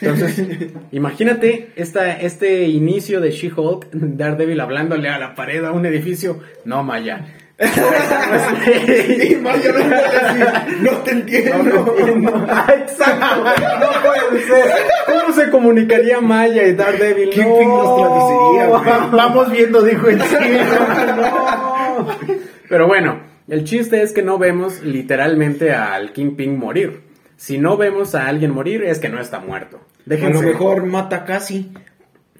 Speaker 2: Entonces, imagínate esta, este inicio de She-Hulk, Daredevil hablándole a la pared a un edificio. No, Maya.
Speaker 1: Y Mario no puede decir, no te entiendo.
Speaker 2: Exacto, no puede ser. ¿Cómo se comunicaría Maya y Daredevil?
Speaker 1: Nos traduciría,
Speaker 3: Vamos viendo, dijo sí.
Speaker 2: No. Pero bueno, el chiste es que no vemos literalmente al Kingpin morir. Si no vemos a alguien morir, es que no está muerto.
Speaker 1: A
Speaker 2: Déjense.
Speaker 1: lo mejor mata casi.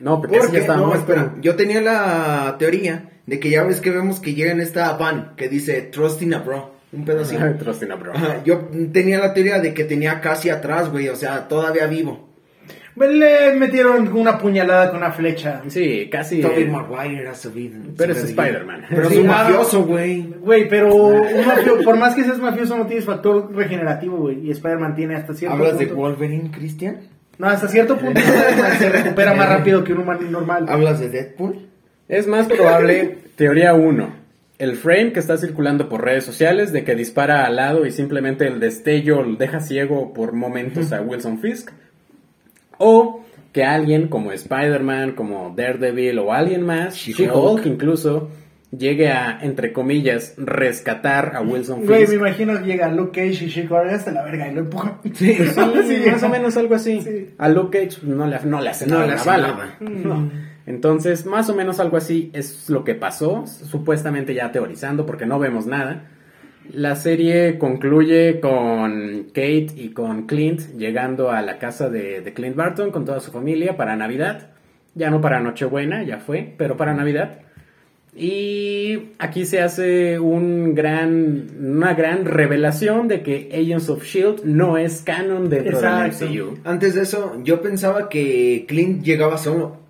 Speaker 2: No, porque
Speaker 1: Porque,
Speaker 2: está
Speaker 1: no,
Speaker 2: muerto.
Speaker 1: espera, yo tenía la teoría de que ya ves que vemos que llega en esta van que dice Trusting a Bro. Un pedo así.
Speaker 2: Trusting a bro.
Speaker 1: Ajá, yo tenía la teoría de que tenía casi atrás, güey, o sea, todavía vivo.
Speaker 3: Le metieron una puñalada con una flecha.
Speaker 2: Sí, casi.
Speaker 1: Tobey Maguire ha subido.
Speaker 2: Pero es. Spider-Man.
Speaker 1: Pero
Speaker 3: Sí,
Speaker 1: es un mafioso, güey.
Speaker 3: Güey, pero un mafio- por más que seas mafioso no tienes factor regenerativo, güey. Y Spider-Man tiene hasta cierto
Speaker 1: ¿Hablas de. Wolverine, Christian?
Speaker 3: No, hasta cierto punto se recupera más rápido que un humano normal.
Speaker 1: ¿Hablas de Deadpool?
Speaker 2: Es más probable, teoría 1, el frame que está circulando por redes sociales de que dispara al lado y simplemente el destello deja ciego por momentos a Wilson Fisk. O que alguien como Spider-Man, como Daredevil o alguien más,
Speaker 1: She-Hulk.
Speaker 2: She-Hulk incluso, llegue a, entre comillas, rescatar a Wilson
Speaker 3: Güey,
Speaker 2: Fisk.
Speaker 3: me imagino que llega Luke Cage y Chico hasta la verga y lo empuja.
Speaker 2: Sí, sí, más o menos algo así.
Speaker 3: Sí.
Speaker 2: A Luke Cage no le, no le hace
Speaker 1: No
Speaker 2: nada
Speaker 1: le hace
Speaker 2: bala.
Speaker 1: nada.
Speaker 2: No. Entonces, más o menos algo así es lo que pasó, supuestamente ya teorizando porque no vemos nada. La serie concluye con Kate y con Clint llegando a la casa de, de Clint Barton con toda su familia para Navidad. Ya no para Nochebuena, ya fue, pero para Navidad. Y aquí se hace un gran, una gran revelación de que Agents of Shield no es canon dentro
Speaker 3: Exacto.
Speaker 2: del MCU.
Speaker 1: Antes de eso, yo pensaba que Clint llegaba solo.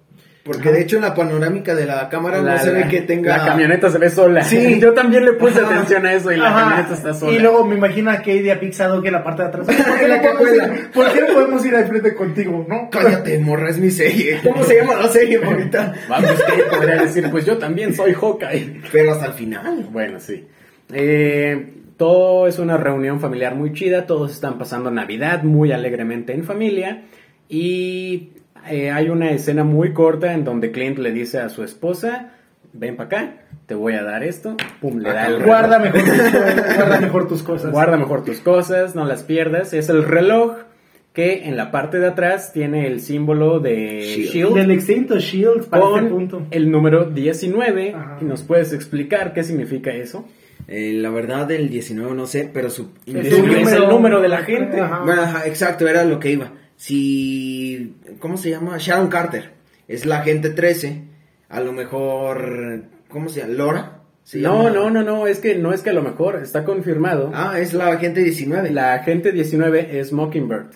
Speaker 1: Porque de hecho en la panorámica de la cámara
Speaker 2: La-
Speaker 1: no se ve que tenga...
Speaker 2: La camioneta se ve sola.
Speaker 1: Sí.
Speaker 2: Yo también le puse
Speaker 1: Ajá.
Speaker 2: atención a eso y la
Speaker 3: Ajá.
Speaker 2: camioneta está sola.
Speaker 3: Y luego me imagino a Katie a Pixado que la parte de atrás. ¿Por qué,
Speaker 1: La
Speaker 3: no podemos ir, ¿Por qué no podemos ir al frente contigo? ¿No?
Speaker 1: Cállate, morra, es mi serie. ¿Cómo se llama la serie, bonita?
Speaker 2: Vamos, que podría decir, pues yo también soy Hawkeye.
Speaker 1: Pero hasta el final.
Speaker 2: Bueno, sí. Eh, todo es una reunión familiar muy chida, todos están pasando Navidad muy alegremente en familia y eh, hay una escena muy corta en donde Clint le dice a su esposa, ven para acá, te voy a dar esto, pum, le da el reloj.
Speaker 3: Guarda mejor, tus, guarda mejor tus cosas.
Speaker 2: Guarda mejor tus cosas, no las pierdas. Es el reloj que en la parte de atrás tiene el símbolo de
Speaker 1: Shield.
Speaker 2: Shield,
Speaker 3: Del Extinto Shield para este
Speaker 2: con
Speaker 3: punto.
Speaker 2: el número 19.
Speaker 3: Ajá.
Speaker 2: ¿Y nos puedes explicar qué significa eso?
Speaker 1: Eh, la verdad, del 19 no sé, pero su...
Speaker 3: Es
Speaker 2: Es el número de la gente.
Speaker 3: Ajá.
Speaker 1: Bueno, ajá, exacto, era lo que iba. Si... ¿Cómo se llama? Sharon Carter. Es la agente 13. A lo mejor... ¿Cómo se llama? ¿Lora? ¿Se
Speaker 2: No,
Speaker 1: llama?
Speaker 2: no, no, no, es que no es que a lo mejor está confirmado.
Speaker 1: Ah, es la agente 19.
Speaker 2: La agente 19 es Mockingbird.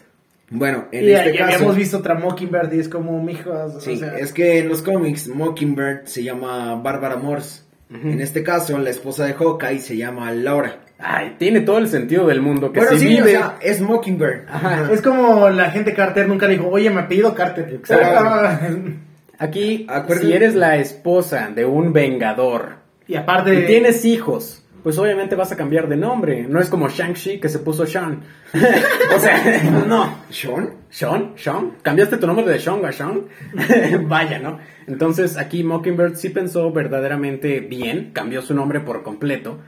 Speaker 1: Bueno, en
Speaker 3: Y,
Speaker 1: este
Speaker 3: y
Speaker 1: caso...
Speaker 3: habíamos visto otra Mockingbird y es como, mijos,
Speaker 1: Sí,
Speaker 3: o sea,
Speaker 1: es que en los cómics Mockingbird se llama Bárbara Morse. En este caso, la esposa de Hawkeye se llama Laura.
Speaker 2: Ay, tiene todo el sentido del mundo que
Speaker 1: Bueno,
Speaker 2: si
Speaker 1: sí, o
Speaker 2: vive.
Speaker 1: sea, es Mockingbird.
Speaker 2: Ajá.
Speaker 3: es como la gente Carter nunca dijo, oye, me apellido Carter.
Speaker 1: Exacto.
Speaker 2: Aquí,
Speaker 1: Acuérdense-
Speaker 2: si eres la esposa de un vengador
Speaker 3: y aparte...
Speaker 2: y tienes hijos pues obviamente vas a cambiar de nombre. No es como Shang-Chi que se puso Sean. o sea, no.
Speaker 1: ¿Sean?
Speaker 2: ¿Sean? ¿Sean? ¿Cambiaste tu nombre de Sean a Sean? Vaya, ¿no? Entonces aquí Mockingbird sí pensó verdaderamente bien, cambió su nombre por completo.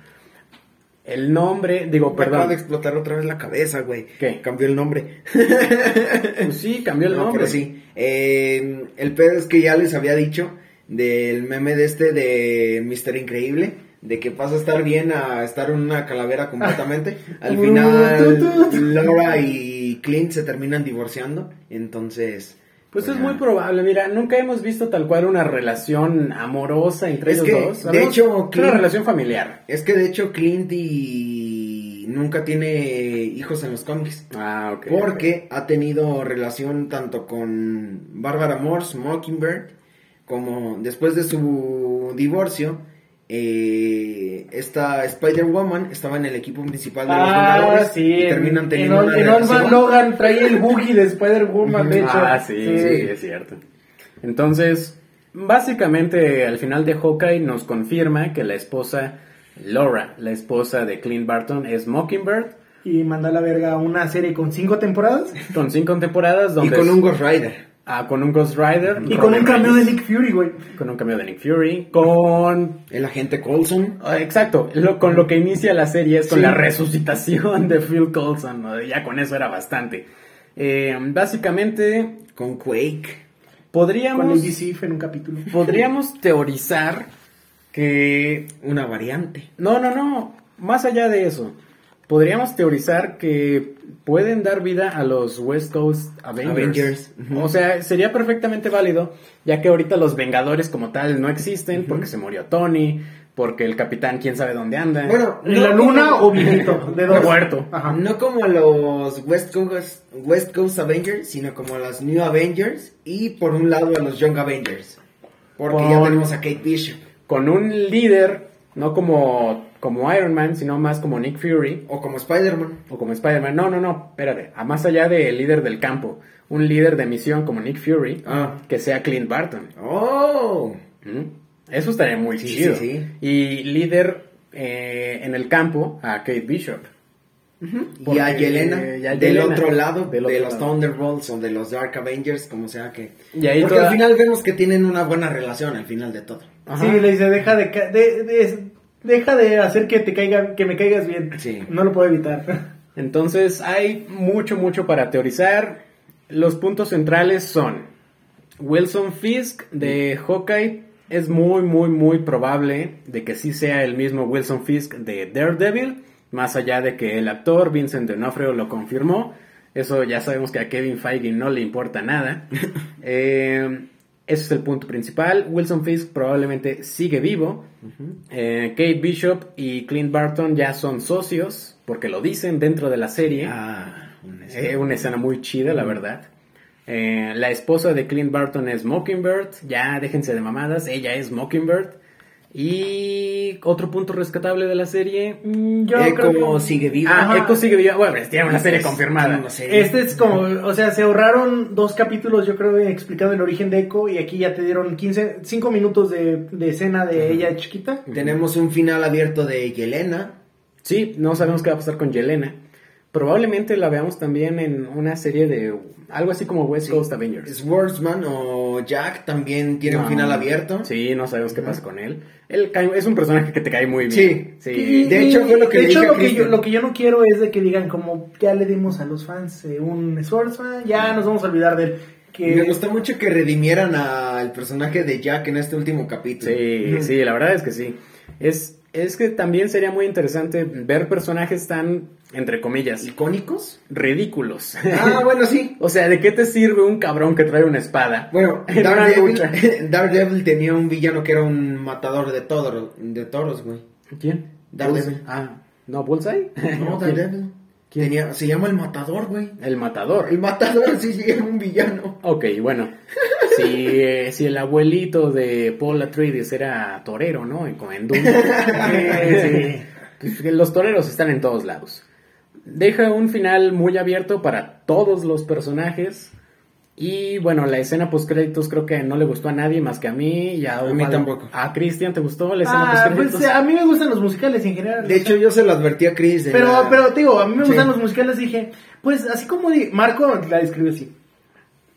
Speaker 2: El nombre, digo,
Speaker 1: Me acaba de
Speaker 2: perdón.
Speaker 1: explotar otra vez la cabeza, güey.
Speaker 2: ¿Qué?
Speaker 1: Cambió el nombre.
Speaker 2: Pues sí, cambió el
Speaker 1: No,
Speaker 2: nombre.
Speaker 1: pero sí. Eh, el pedo es que ya les había dicho del meme de este de Mister Increíble, de que pasa a estar bien a estar una calavera completamente. Al final, Laura y Clint se terminan divorciando. Entonces.
Speaker 2: Pues es
Speaker 1: ya.
Speaker 2: muy probable, mira, nunca hemos visto tal cual una relación amorosa entre
Speaker 1: Es
Speaker 2: ellos
Speaker 1: que,
Speaker 2: dos.
Speaker 1: de hecho,
Speaker 2: de una
Speaker 1: Clint-
Speaker 2: relación familiar.
Speaker 1: Es que de hecho, Clint y nunca tiene hijos en los cómics.
Speaker 2: Ah, ok.
Speaker 1: Porque ha tenido relación tanto con Bárbara Morse, Mockingbird, como después de su divorcio, eh, esta Spider-Woman estaba en el equipo principal de los
Speaker 3: Ah,
Speaker 1: Vengadores
Speaker 3: sí.
Speaker 1: y
Speaker 3: en-
Speaker 1: terminan
Speaker 3: en,
Speaker 1: teniendo
Speaker 3: Ol-
Speaker 1: una
Speaker 3: en
Speaker 1: relación.
Speaker 3: Logan trae el boogie de Spider-Woman, de hecho.
Speaker 2: Ah, sí, sí, es cierto. Entonces, básicamente al final de Hawkeye nos confirma que la esposa Laura, la esposa de Clint Barton, es Mockingbird,
Speaker 3: Y manda a la verga una serie con cinco temporadas
Speaker 2: con cinco temporadas
Speaker 1: Y
Speaker 2: donde
Speaker 1: con
Speaker 2: es-
Speaker 1: un Ghost Rider.
Speaker 2: Ah, con un Ghost Rider
Speaker 3: y con un cambio de Nick Fury, güey.
Speaker 2: con un cambio de Nick Fury, con
Speaker 1: El agente Coulson.
Speaker 2: Ah, Exacto, lo- con lo que inicia la serie es con
Speaker 1: Sí.
Speaker 2: la resucitación de Phil Coulson, ¿no? ya con eso era bastante. Eh, básicamente,
Speaker 1: Con Quake.
Speaker 3: Con
Speaker 2: podríamos,
Speaker 3: el DC en un capítulo.
Speaker 2: podríamos teorizar que...
Speaker 1: Una variante.
Speaker 2: No, no, no, más allá de eso, podríamos teorizar que pueden dar vida a los West Coast Avengers.
Speaker 1: Avengers.
Speaker 2: O sea, sería perfectamente válido, ya que ahorita los Vengadores como tal no existen, porque se murió Tony, porque el capitán quién sabe dónde anda.
Speaker 1: Bueno,
Speaker 3: ¿En la luna o viejito? De dos.
Speaker 2: Muerto.
Speaker 3: Ajá.
Speaker 1: No como los West Coast, West Coast Avengers, sino como los New Avengers y por un lado a los Young Avengers. Porque ya tenemos a Kate Bishop.
Speaker 2: con un líder, no como, como Iron Man, sino más como Nick Fury
Speaker 1: O como Spider-Man.
Speaker 2: o como Spider-Man. No, no, no, espérate. A más allá del líder del campo, un líder de misión como Nick Fury,
Speaker 1: Ah.
Speaker 2: que sea Clint Barton.
Speaker 1: Oh.
Speaker 2: ¿Mm? Eso estaría muy
Speaker 1: Sí,
Speaker 2: chido.
Speaker 1: sí, sí.
Speaker 2: Y líder eh, en el campo a Kate Bishop.
Speaker 1: y
Speaker 2: Porque-
Speaker 1: a Yelena,
Speaker 2: y a
Speaker 1: del
Speaker 2: Yelena,
Speaker 1: otro lado,
Speaker 2: del
Speaker 1: de los
Speaker 2: lado.
Speaker 1: Thunderbolts o de los Dark Avengers, como sea que.
Speaker 2: Y ahí
Speaker 1: Porque
Speaker 2: toda-
Speaker 1: al final vemos que tienen una buena relación al final de todo.
Speaker 2: Ajá.
Speaker 3: Sí, le dice, deja de- de- deja de hacer que te caiga, que me caigas bien.
Speaker 1: Sí.
Speaker 3: No lo puedo evitar.
Speaker 2: Entonces hay mucho, mucho para teorizar. Los puntos centrales son Wilson Fisk de Hawkeye. Es muy, muy, muy probable de que sí sea el mismo Wilson Fisk de Daredevil. Más allá de que el actor Vincent D'Onofrio lo confirmó. Eso ya sabemos que a Kevin Feige no le importa nada. Eh, ese es el punto principal. Wilson Fisk probablemente sigue vivo. Eh, Kate Bishop y Clint Barton ya son socios, porque lo dicen dentro de la serie.
Speaker 1: Ah, un
Speaker 2: Eh, una escena muy chida, la verdad. Eh, la esposa de Clint Barton es Mockingbird. Ya déjense de mamadas, ella es Mockingbird. Y otro punto rescatable de la serie. mm, yo
Speaker 1: Echo
Speaker 2: creo que-
Speaker 1: sigue vivo.
Speaker 2: Ah. Echo sigue viva. Bueno, tiene una serie
Speaker 1: Es-
Speaker 2: confirmada.
Speaker 1: tiene una serie.
Speaker 3: Este es como, o sea, se ahorraron dos capítulos, yo creo, explicando el origen de Echo y aquí ya te dieron 15, 5 minutos de, de escena de ella chiquita.
Speaker 1: Tenemos un final abierto de Yelena.
Speaker 2: Sí, no sabemos qué va a pasar con Yelena. Probablemente la veamos también en una serie de algo así como West Coast Avengers.
Speaker 1: Swordsman o Jack también tiene un final abierto.
Speaker 2: Sí, no sabemos qué pasa con él. Él cae- es un personaje que te cae muy bien.
Speaker 1: Sí.
Speaker 3: Y-
Speaker 1: De hecho, fue lo que
Speaker 3: de
Speaker 1: le
Speaker 3: hecho,
Speaker 1: dije a
Speaker 3: lo que, yo, lo que yo no quiero es de que digan como ya le dimos a los fans eh, un Swordsman, ya nos vamos a olvidar de él. Que
Speaker 1: Me gustó mucho que redimieran al personaje de Jack en este último capítulo.
Speaker 2: Sí, sí, la verdad es que sí. Es, es que también sería muy interesante ver personajes tan, entre comillas,
Speaker 1: ¿Icónicos?
Speaker 2: ridículos.
Speaker 1: Ah, bueno, sí.
Speaker 2: o sea, ¿de qué te sirve un cabrón que trae una espada?
Speaker 1: Bueno, Daredevil. Daredevil tenía un villano que era un matador de, toros, de toros, güey.
Speaker 2: ¿Quién?
Speaker 1: Daredevil.
Speaker 2: Ah, ¿no, Bullseye?
Speaker 1: No. Daredevil.
Speaker 2: ¿Quién?
Speaker 1: Tenía, se llama el matador, güey.
Speaker 2: El matador.
Speaker 1: El matador sí, sí, era un villano.
Speaker 2: Ok, bueno. Si, eh, si el abuelito de Paul Atreides era torero, ¿no? En, en. Eh, sí. Pues, Los toreros están en todos lados. Deja un final muy abierto para todos los personajes. Y bueno, la escena post créditos creo que no le gustó a nadie más que a mí y a,
Speaker 1: A mí tampoco.
Speaker 2: A Cristian, ¿te gustó la escena
Speaker 3: Ah,
Speaker 2: post
Speaker 3: pues
Speaker 2: créditos?
Speaker 3: a mí me gustan los musicales en general.
Speaker 1: De hecho, yo se lo advertí a Chris. de
Speaker 3: Pero,
Speaker 1: la-
Speaker 3: pero te digo, a mí me
Speaker 1: Sí.
Speaker 3: gustan los musicales y dije, pues así como di- Marco la describió así.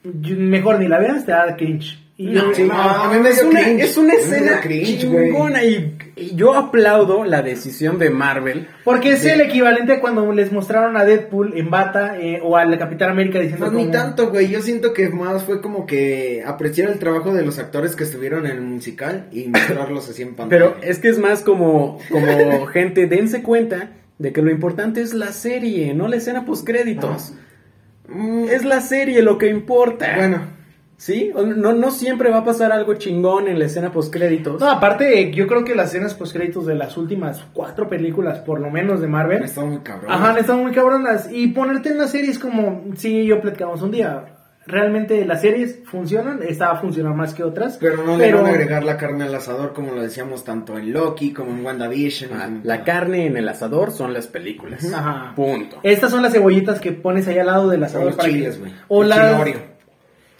Speaker 3: Mejor ni la veas, te da cringe. Y yo,
Speaker 2: No,
Speaker 1: Sí,
Speaker 2: no,
Speaker 1: a mí me
Speaker 2: es
Speaker 1: dio
Speaker 2: una,
Speaker 1: cringe.
Speaker 2: es una escena
Speaker 1: cringe,
Speaker 2: chingona y, y yo aplaudo la decisión de Marvel.
Speaker 3: Porque es el equivalente a cuando les mostraron a Deadpool en bata eh, o al Capitán América diciendo
Speaker 1: Pues ni
Speaker 3: como-
Speaker 1: tanto, güey. Yo siento que más fue como que apreciar el trabajo de los actores que estuvieron en el musical y mostrarlos así en pantalla.
Speaker 2: Pero es que es más como, como gente, dense cuenta de que lo importante es la serie, no la escena post créditos.
Speaker 1: Mm,
Speaker 2: Es la serie lo que importa.
Speaker 1: Bueno,
Speaker 2: ¿Sí? O No, no siempre va a pasar algo chingón en la escena post créditos.
Speaker 3: No, aparte, yo creo que las escenas postcréditos de las últimas cuatro películas, por lo menos de Marvel,
Speaker 1: está muy cabrón.
Speaker 3: ajá, están muy cabronas. Y ponerte en la serie es como, sí, yo platicamos un día. Realmente las series funcionan, esta va a funcionar más que otras.
Speaker 1: Pero no le van a agregar la carne al asador como lo decíamos tanto en Loki como en WandaVision.
Speaker 2: Ah,
Speaker 1: en-
Speaker 2: la carne en el asador son las películas.
Speaker 3: Ajá.
Speaker 2: Punto.
Speaker 3: Estas son las cebollitas que pones ahí al lado del
Speaker 1: O
Speaker 3: asador.
Speaker 1: los
Speaker 3: para que-
Speaker 1: chiles, güey.
Speaker 3: O las...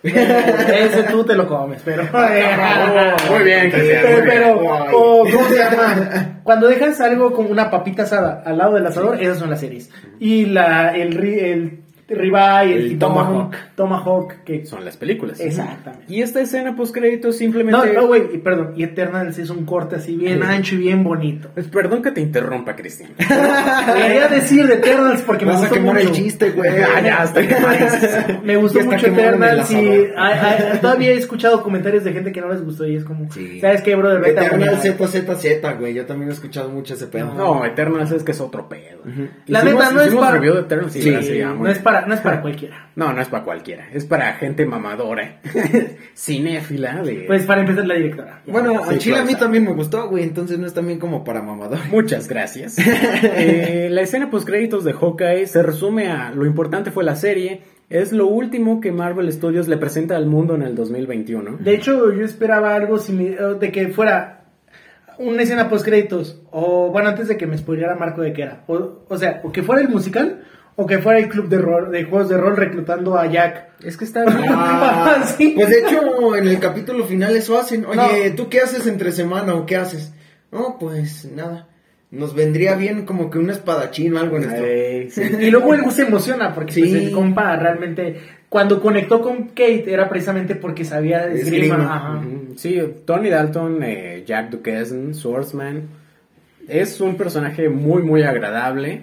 Speaker 3: Ese tú te lo comes, pero...
Speaker 2: Muy bien, Cristian,
Speaker 3: Pero,
Speaker 2: muy bien.
Speaker 3: pero,
Speaker 1: Guay.
Speaker 3: o, ¿cómo se llama? Cuando dejas algo como una papita asada al lado del asador, esas son las series. Y la, el, ri- el ribeye, el,
Speaker 2: El
Speaker 3: tomahawk, tomahawk, que
Speaker 2: Son las películas.
Speaker 3: Exactamente.
Speaker 2: Y esta escena post créditos simplemente...
Speaker 3: No, no, güey, y perdón, y Eternals es un corte así bien
Speaker 2: Sí.
Speaker 3: ancho y bien bonito.
Speaker 2: Pues perdón que te interrumpa, Cristian.
Speaker 3: Quería decir de Eternals porque me
Speaker 1: Vas a
Speaker 3: gustó
Speaker 1: quemar
Speaker 3: mucho.
Speaker 1: el chiste, güey.
Speaker 2: Ah, ya, hasta que
Speaker 3: Me gustó mucho Eternals y todavía he escuchado comentarios de gente que no les gustó y es como,
Speaker 1: Sí.
Speaker 3: ¿sabes qué, brother? Vete a
Speaker 1: Eternal
Speaker 3: morir.
Speaker 1: ZZZ, güey. Yo también he escuchado mucho ese pedo.
Speaker 2: No, Eternals es que es otro pedo.
Speaker 3: La
Speaker 2: Hicimos-
Speaker 3: neta no es para
Speaker 2: review de Eternals, sí,
Speaker 3: Sí,
Speaker 2: sí, muy
Speaker 3: no es
Speaker 2: bien.
Speaker 3: Para no es para cualquiera.
Speaker 2: No, no es para cualquiera. Es para gente mamadora, cinéfila de...
Speaker 3: Pues para empezar la directora.
Speaker 1: Bueno,
Speaker 2: Sí,
Speaker 1: a Chile a mí también me gustó, güey. Entonces no es también como para mamador.
Speaker 2: Muchas gracias. Eh, la escena post créditos de Hawkeye se resume a lo importante fue la serie. Es lo último que Marvel Studios le presenta al mundo en el 2021.
Speaker 3: De hecho, yo esperaba algo similar de que fuera una escena post créditos o bueno, antes de que me spoileara Marco de qué era. O, o sea, o que fuera el musical o que fuera el club de rol de juegos de rol reclutando a Jack.
Speaker 2: Es que está bien.
Speaker 1: Ah,
Speaker 3: Sí.
Speaker 1: Pues de hecho, en el capítulo final eso hacen. Oye,
Speaker 3: No.
Speaker 1: ¿tú qué haces entre semana o qué haces? No, pues nada. Nos vendría bien como que un espadachín o algo en esto.
Speaker 2: Sí.
Speaker 3: Y luego él se emociona porque
Speaker 1: Sí.
Speaker 3: pues, el compa realmente cuando conectó con Kate era precisamente porque sabía de esgrima. Ajá.
Speaker 2: Ujú. Sí, Tony Dalton, eh, Jack Duquesne, Swordsman. Es un personaje muy, muy agradable.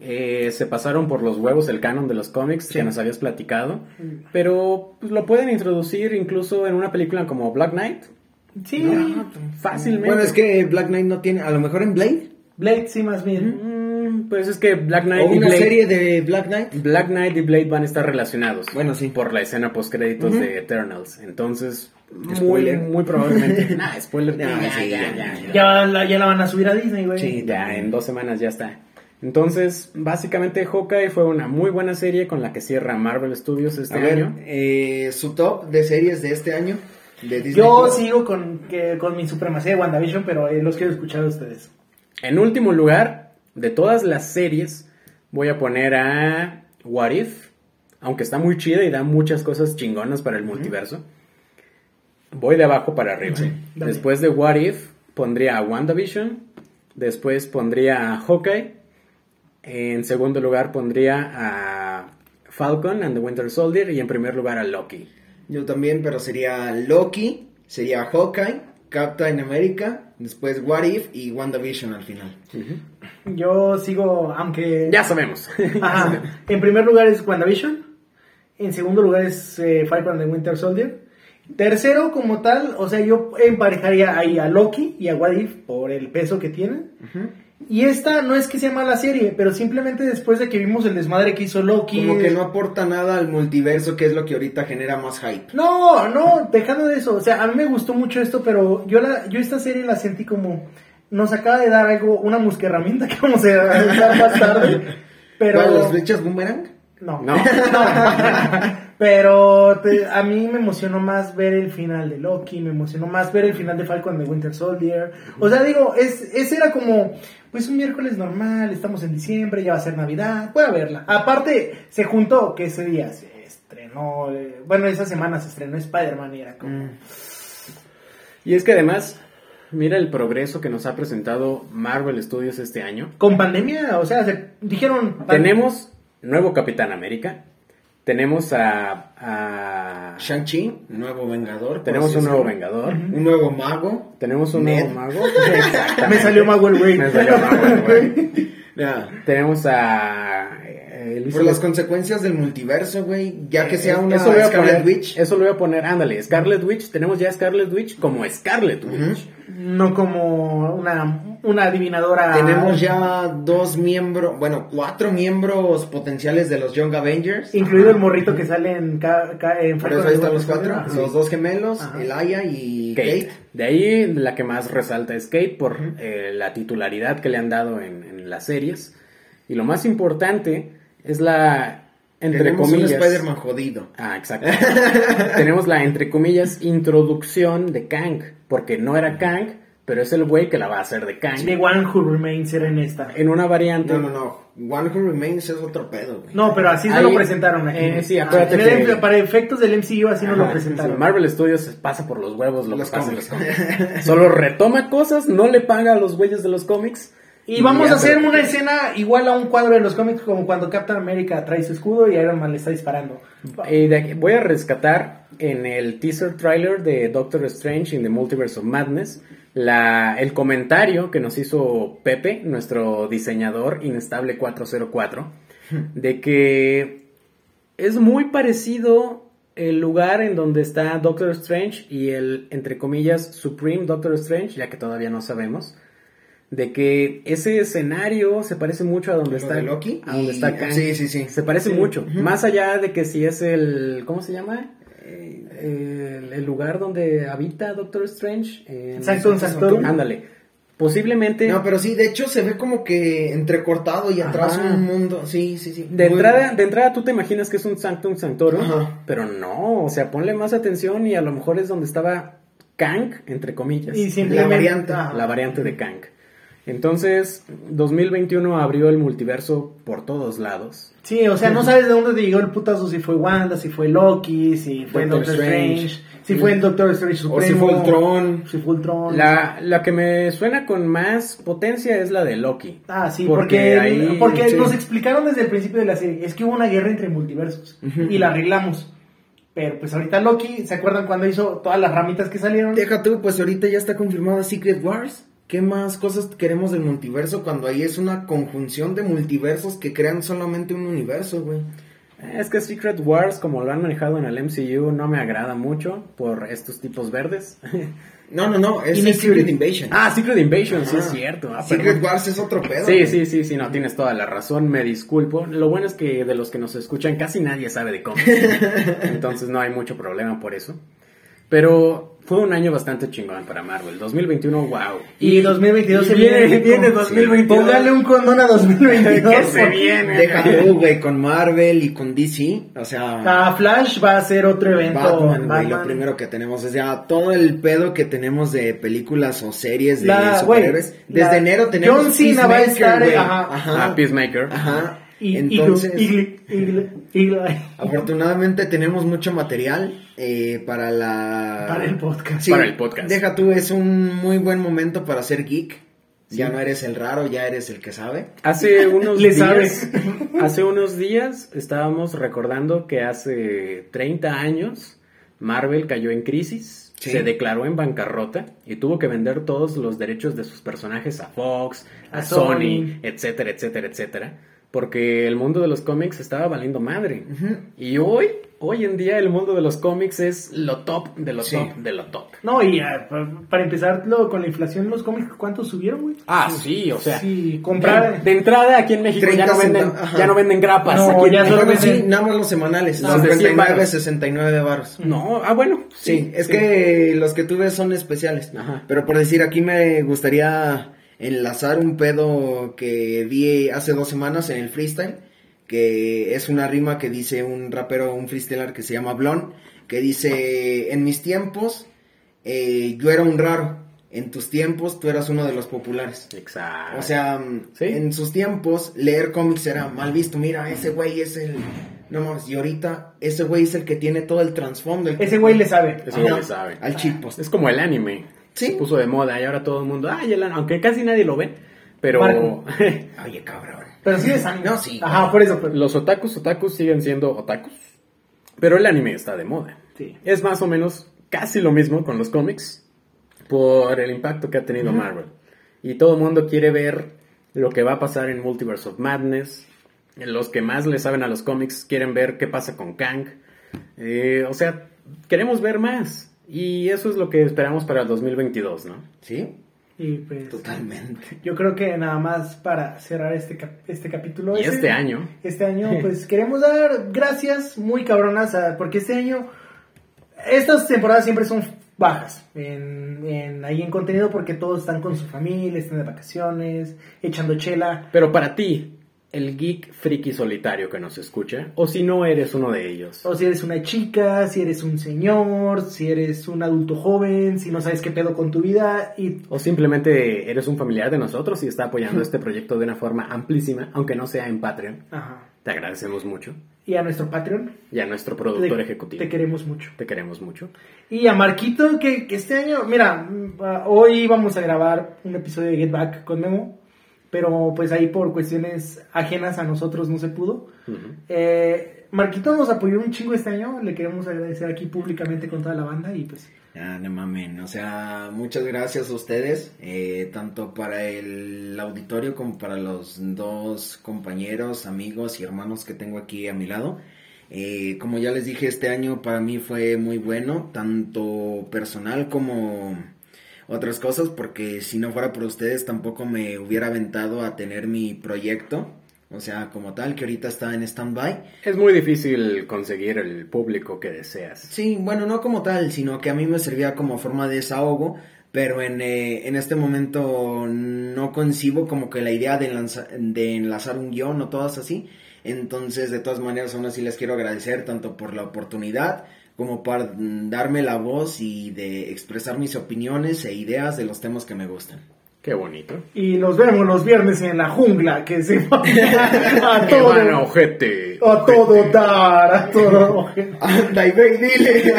Speaker 2: Eh, se pasaron por los huevos el canon de los cómics que nos habías platicado. Pero pues, lo pueden introducir incluso en una película como Black Knight.
Speaker 3: Sí.
Speaker 2: No, fácilmente.
Speaker 1: Bueno, es que Black Knight no tiene, a lo mejor en Blade.
Speaker 3: Blade sí más bien.
Speaker 2: Mm, pues es que Black Knight
Speaker 1: O
Speaker 2: y
Speaker 1: una
Speaker 2: Blade,
Speaker 1: serie de Black Knight.
Speaker 2: Black Knight y Blade van a estar relacionados.
Speaker 1: Bueno, sí.
Speaker 2: Por la escena post créditos de Eternals. Entonces, muy,
Speaker 1: Spoiler.
Speaker 2: muy probablemente. nah, spoiler.
Speaker 1: No,
Speaker 2: ya,
Speaker 1: sí,
Speaker 2: ya,
Speaker 1: ya,
Speaker 2: ya,
Speaker 1: ya.
Speaker 3: Ya la, ya la van a subir a Disney, güey.
Speaker 2: Sí, ya en dos semanas ya está. Entonces, básicamente Hawkeye fue una muy buena serie con la que cierra Marvel Studios este
Speaker 1: A ver,
Speaker 2: año.
Speaker 1: eh, su top de series de este año. De Disney
Speaker 3: Yo sigo con, que, con mi supremacía de WandaVision, pero eh, los quiero escuchar a ustedes.
Speaker 2: En último lugar, de todas las series, voy a poner a What If, aunque está muy chida y da muchas cosas chingonas para el multiverso. Voy de abajo para arriba. Después de What If, pondría a WandaVision. Después pondría a Hawkeye. En segundo lugar, pondría a Falcon and the Winter Soldier. Y en primer lugar, a Loki.
Speaker 1: Yo también, pero sería Loki, sería Hawkeye, Captain America, después What If y WandaVision al final.
Speaker 3: Yo sigo, aunque...
Speaker 2: Ya sabemos.
Speaker 3: Ajá. En primer lugar es WandaVision. En segundo lugar es eh, Falcon and the Winter Soldier. Tercero, como tal, o sea, yo emparejaría ahí a Loki y a What If por el peso que tienen. Y esta no es que sea mala serie, pero simplemente después de que vimos el desmadre que hizo Loki.
Speaker 1: Como que no aporta nada al multiverso, que es lo que ahorita genera más hype.
Speaker 3: No, no, dejando de eso, o sea, a mí me gustó mucho esto, pero yo la, yo esta serie la sentí como nos acaba de dar algo, una musca herramienta que vamos a usar más tarde, pero
Speaker 1: ¿Cuál, ¿Las flechas boomerang?
Speaker 3: no,
Speaker 2: No.
Speaker 3: Pero te- a mí me emocionó más ver el final de Loki, me emocionó más ver el final de Falcon de Winter Soldier. O sea, digo, es, ese era como, pues un miércoles normal, estamos en diciembre, ya va a ser Navidad, voy a verla. Aparte, se juntó que ese día se estrenó, eh, bueno, esa semana se estrenó Spider-Man y era como...
Speaker 1: Mm.
Speaker 2: Y es que además, mira el progreso que nos ha presentado Marvel Studios este año.
Speaker 3: Con pandemia, o sea, se- dijeron...
Speaker 2: Tenemos nuevo Capitán América. Tenemos a. a-
Speaker 1: Shang-Chi, nuevo vengador.
Speaker 2: tenemos un nuevo vengador.
Speaker 1: Un nuevo mago.
Speaker 2: Tenemos un
Speaker 1: Ned.
Speaker 2: nuevo mago.
Speaker 3: Me salió mago el güey.
Speaker 2: Me salió mago el güey. Tenemos a. eh,
Speaker 1: Por las consecuencias del multiverso, güey. Ya que sea una
Speaker 2: eso lo voy a
Speaker 1: Scarlet
Speaker 2: poner,
Speaker 1: Witch.
Speaker 2: Eso lo voy a poner, ándale, Scarlet Witch. Tenemos ya Scarlet Witch como Scarlet Witch.
Speaker 3: No como una, una adivinadora.
Speaker 1: Tenemos ya dos miembros, bueno, cuatro miembros potenciales de los Young Avengers.
Speaker 3: Incluido el morrito que sale en, ca- ca- en
Speaker 1: Por eso ahí están los cuatro, los dos gemelos,
Speaker 3: Ajá.
Speaker 1: Elaya y
Speaker 2: Kate.
Speaker 1: Kate.
Speaker 2: De ahí la que más resalta es Kate por eh, la titularidad que le han dado en, en las series. Y lo más importante es la, entre
Speaker 1: Tenemos
Speaker 2: comillas...
Speaker 1: un Spider-Man jodido.
Speaker 2: Ah, exacto. Tenemos la, entre comillas, introducción de Kang. Porque no era Kang, pero es el güey que la va a hacer de Kang.
Speaker 3: The One Who Remains era en esta.
Speaker 2: En una variante...
Speaker 1: No, no, no. One Who Remains es otro pedo, güey.
Speaker 3: No, pero así se
Speaker 2: Ahí-
Speaker 3: lo presentaron aquí.
Speaker 2: eh, sí,
Speaker 3: Ah,
Speaker 2: acuérdate
Speaker 3: en el-
Speaker 2: que-
Speaker 3: Para efectos del MCU así nos
Speaker 2: Ajá,
Speaker 3: lo presentaron.
Speaker 2: sí, Marvel Studios pasa por los huevos lo
Speaker 1: Los
Speaker 2: que pasa en los cómics. Solo retoma cosas, no le paga a los güeyes de los cómics.
Speaker 3: Y vamos a hacer una escena igual a un cuadro de los cómics como cuando Captain America trae su escudo y Iron Man le está disparando.
Speaker 2: Eh, de aquí- voy a rescatar en el teaser trailer de Doctor Strange in the Multiverse of Madness la, el comentario que nos hizo Pepe, nuestro diseñador Inestable 404, de que es muy parecido el lugar en donde está Doctor Strange y el, entre comillas, Supreme Doctor Strange, ya que todavía no sabemos. De que ese escenario se parece mucho a donde
Speaker 1: ¿Lo
Speaker 2: está
Speaker 1: Loki?
Speaker 2: a donde
Speaker 1: Y-
Speaker 2: está Kang.
Speaker 1: sí, sí, sí.
Speaker 2: Se parece
Speaker 3: Sí.
Speaker 2: mucho. Más allá de que si es el. ¿Cómo se llama? Eh, el, el lugar donde habita Doctor Strange. En-
Speaker 3: Sanctum Sanctorum.
Speaker 2: Ándale. Posiblemente.
Speaker 1: No, pero sí, de hecho se ve como que entrecortado y atrás
Speaker 2: Ajá.
Speaker 1: un mundo. Sí, sí, sí.
Speaker 2: De
Speaker 1: Muy-
Speaker 2: entrada, de entrada tú te imaginas que es un Sanctum Sanctorum,
Speaker 1: Ajá.
Speaker 2: pero no, o sea, ponle más atención y a lo mejor es donde estaba Kang, entre comillas.
Speaker 3: Y simplemente.
Speaker 1: La variante.
Speaker 3: Ah.
Speaker 2: la variante de Kang. Entonces, 2021 abrió el multiverso por todos lados.
Speaker 3: Sí, o sea, no sabes de dónde llegó el putazo, si fue Wanda, si fue Loki, si fue
Speaker 1: Doctor
Speaker 3: Doctor Strange,
Speaker 1: Strange.
Speaker 3: si fue en Doctor Strange
Speaker 1: O si
Speaker 3: Supremo,
Speaker 1: fue Ultron.
Speaker 3: si fue Ultron.
Speaker 2: La, la que me suena con más potencia es la de Loki.
Speaker 3: Ah, sí,
Speaker 2: Porque
Speaker 3: porque,
Speaker 2: ahí-
Speaker 3: porque
Speaker 1: sí.
Speaker 3: nos explicaron desde el principio de la serie, es que hubo una guerra entre multiversos y la arreglamos. Pero pues ahorita Loki, ¿se acuerdan cuando hizo todas las ramitas que salieron?
Speaker 1: Deja tú, pues ahorita ya está confirmada Secret Wars. ¿Qué más cosas queremos del multiverso cuando ahí es una conjunción de multiversos que crean solamente un universo, güey?
Speaker 2: Es que Secret Wars, como lo han manejado en el MCU, no me agrada mucho por estos tipos verdes.
Speaker 1: No, no, no, es Secret
Speaker 3: Secret-
Speaker 1: Invasion.
Speaker 2: ah, Secret Invasion, sí es cierto. Ah,
Speaker 1: Secret. Wars es otro pedo.
Speaker 2: Sí, sí, sí, sí, no, tienes toda la razón, me disculpo. Lo bueno es que de los que nos escuchan casi nadie sabe de cómics. Entonces no hay mucho problema por eso. Pero fue un año bastante chingón para Marvel. 2021, wow.
Speaker 3: Y 2022
Speaker 2: y
Speaker 3: se
Speaker 2: viene,
Speaker 3: viene.
Speaker 2: viene 2022.
Speaker 3: Póngale un condón a 2022.
Speaker 2: Que se viene.
Speaker 1: Deja tú, güey, con Marvel y con DC. O sea,
Speaker 3: Ah, Flash va a ser otro evento.
Speaker 1: Batman, güey, lo primero que tenemos es ya todo el pedo que tenemos de películas o series de
Speaker 3: La-
Speaker 1: superhéroes.
Speaker 3: güey,
Speaker 1: Desde
Speaker 3: la-
Speaker 1: enero tenemos
Speaker 3: John Cena va a estar, ajá.
Speaker 1: Ajá.
Speaker 2: Ah, Peacemaker.
Speaker 1: Ajá.
Speaker 3: Y,
Speaker 1: Entonces, afortunadamente tenemos mucho material eh, para la...
Speaker 3: Para el podcast.
Speaker 1: Sí,
Speaker 2: Para el podcast.
Speaker 1: Deja tú, es un muy buen momento para ser geek. Ya no eres el raro, ya eres el que sabe.
Speaker 2: Hace unos
Speaker 3: Le
Speaker 2: días,
Speaker 3: sabes.
Speaker 2: hace unos días estábamos recordando que hace 30 años Marvel cayó en crisis,
Speaker 1: Sí.
Speaker 2: se declaró en bancarrota y tuvo que vender todos los derechos de sus personajes a Fox, a,
Speaker 3: A
Speaker 2: Sony,
Speaker 3: Sony.
Speaker 2: etcétera, etcétera, etcétera, porque el mundo de los cómics estaba valiendo madre. Y hoy, hoy en día el mundo de los cómics es lo top de lo
Speaker 1: Sí.
Speaker 2: top de lo top.
Speaker 3: No, y ah, pa- para empezar lo- con la inflación, los cómics, ¿cuántos subieron, güey?
Speaker 2: Ah, sí, o sea,
Speaker 3: Sí, comprar-
Speaker 2: de, de entrada aquí en México ya
Speaker 1: 30
Speaker 2: no venden, ya no venden grapas.
Speaker 3: No,
Speaker 2: Aquí en
Speaker 3: ya
Speaker 2: México-
Speaker 3: solo
Speaker 1: Bueno, sí,
Speaker 3: venden-
Speaker 1: nada más los semanales.
Speaker 2: 100
Speaker 1: 59,
Speaker 2: varos.
Speaker 1: 69 baros.
Speaker 2: No, ah, bueno.
Speaker 1: Sí, es que los que tú ves son especiales.
Speaker 2: Ajá.
Speaker 1: Pero por decir, aquí me gustaría enlazar un pedo que vi hace dos semanas en el freestyle. que es una rima que dice un rapero, un freestyler que se llama Blon, que dice, en mis tiempos eh, yo era un raro, en tus tiempos tú eras uno de los populares.
Speaker 2: Exacto.
Speaker 1: O sea,
Speaker 2: Sí.
Speaker 1: en sus tiempos leer cómics era mal visto. Mira, ese güey es el... No mames, y ahorita ese güey es el que tiene todo el trasfondo.
Speaker 3: Ese güey le sabe.
Speaker 2: Ese güey le sabe.
Speaker 1: Al chipos.
Speaker 2: Es como el anime.
Speaker 1: Sí.
Speaker 2: Se puso de moda y ahora todo el mundo, ay, el anime, aunque casi nadie lo ve, pero
Speaker 3: Marco.
Speaker 1: Oye, cabrón.
Speaker 3: Pero sí es anime.
Speaker 1: No, sí.
Speaker 3: Ajá, por eso.
Speaker 2: los otakus, otakus siguen siendo otakus, pero el anime está de moda.
Speaker 3: Sí.
Speaker 2: Es más o menos casi lo mismo con los cómics por el impacto que ha tenido. Marvel. Y todo el mundo quiere ver lo que va a pasar en Multiverse of Madness. Los que más le saben a los cómics quieren ver qué pasa con Kang. Eh, o sea, queremos ver más. Y eso es lo que esperamos para el 2022, ¿no?
Speaker 1: Sí,
Speaker 3: Y pues.
Speaker 1: totalmente.
Speaker 3: Yo creo que nada más para cerrar este, cap- este capítulo.
Speaker 2: Y
Speaker 3: ese-
Speaker 2: este año,
Speaker 3: Este año, pues queremos dar gracias muy cabronas a- porque este año, estas temporadas siempre son bajas en, en- ahí en contenido porque todos están con su familia, están de vacaciones, echando chela.
Speaker 2: pero para ti, el geek friki solitario que nos escucha, o si no eres uno de ellos.
Speaker 3: O si eres una chica, si eres un señor, si eres un adulto joven, si no sabes qué pedo con tu vida y
Speaker 2: O simplemente eres un familiar de nosotros y está apoyando este proyecto de una forma amplísima, aunque no sea en Patreon.
Speaker 3: ajá,
Speaker 2: Te agradecemos mucho.
Speaker 3: y a nuestro Patreon
Speaker 2: Y a nuestro productor
Speaker 3: te,
Speaker 2: ejecutivo.
Speaker 3: te queremos mucho.
Speaker 2: Te queremos mucho.
Speaker 3: Y a Marquito, que, que este año, mira, mm, ah, hoy vamos a grabar un episodio de Get Back con Memo, pero pues ahí por cuestiones ajenas a nosotros no se pudo. Eh, Marquito nos apoyó un chingo este año, le queremos agradecer aquí públicamente con toda la banda y pues
Speaker 1: Ah, no mamen, o sea, muchas gracias a ustedes, eh, tanto para el auditorio como para los dos compañeros, amigos y hermanos que tengo aquí a mi lado. Eh, como ya les dije, este año para mí fue muy bueno, tanto personal como otras cosas, porque si no fuera por ustedes tampoco me hubiera aventado a tener mi proyecto, o sea, como tal, que ahorita está en stand-by.
Speaker 2: Es muy difícil conseguir el público que deseas.
Speaker 1: Sí, bueno, no como tal, sino que a mí me servía como forma de desahogo, pero en, eh, en este momento no concibo como que la idea de, lanza- de enlazar un guion o todas así. Entonces, de todas maneras, aún así les quiero agradecer tanto por la oportunidad como mm, darme la voz y de expresar mis opiniones e ideas de los temas que me gustan.
Speaker 2: Qué bonito.
Speaker 3: y nos vemos los viernes en la jungla que se va a
Speaker 2: ¡Qué van,
Speaker 3: todo
Speaker 2: ojete!
Speaker 3: a todo dar, a todo
Speaker 1: Anda y ve y dile.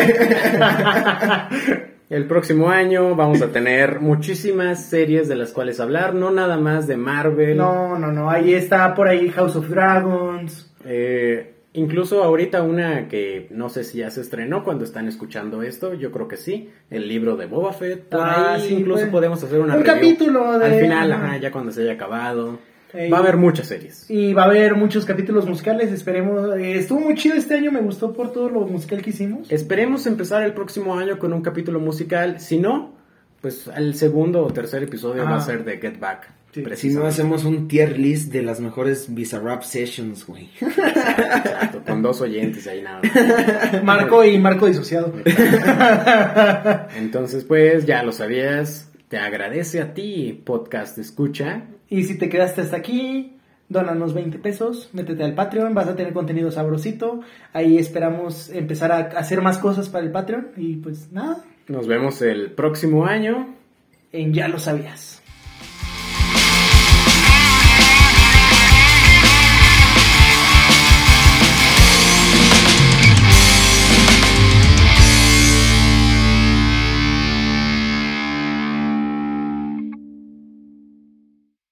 Speaker 2: El próximo año vamos a tener muchísimas series de las cuales hablar, no nada más de Marvel.
Speaker 3: No, no, no, ahí está por ahí House of Dragons.
Speaker 2: Eh, incluso ahorita una que no sé si ya se estrenó cuando están escuchando esto, yo creo que sí, el libro de Boba Fett. Por
Speaker 3: Ah,
Speaker 2: ahí
Speaker 3: sí,
Speaker 2: incluso
Speaker 3: pues.
Speaker 2: podemos hacer una
Speaker 3: Un
Speaker 2: review.
Speaker 3: capítulo de-
Speaker 2: Al final,
Speaker 3: ajá.
Speaker 2: ya cuando se haya acabado. Va a haber muchas series.
Speaker 3: Y va a haber muchos capítulos musicales, esperemos. eh, estuvo muy chido este año, me gustó por todo lo musical que hicimos.
Speaker 2: Esperemos empezar el próximo año con un capítulo musical. Si no, pues el segundo o tercer episodio
Speaker 3: Ah.
Speaker 2: va a ser de Get Back.
Speaker 3: Sí.
Speaker 1: Si no
Speaker 2: precisamente.
Speaker 1: hacemos un tier list de las mejores Bizarrap Sessions, güey.
Speaker 2: Exacto, con dos oyentes ahí nada. más.
Speaker 3: Marco y Marco disociado.
Speaker 2: Entonces, pues ya lo sabías. Te agradece a ti, podcast escucha.
Speaker 3: Y si te quedaste hasta aquí, dónanos 20 pesos, métete al Patreon, vas a tener contenido sabrosito. Ahí esperamos empezar a hacer más cosas para el Patreon. Y pues nada,
Speaker 2: Nos vemos el próximo año.
Speaker 3: en Ya lo sabías.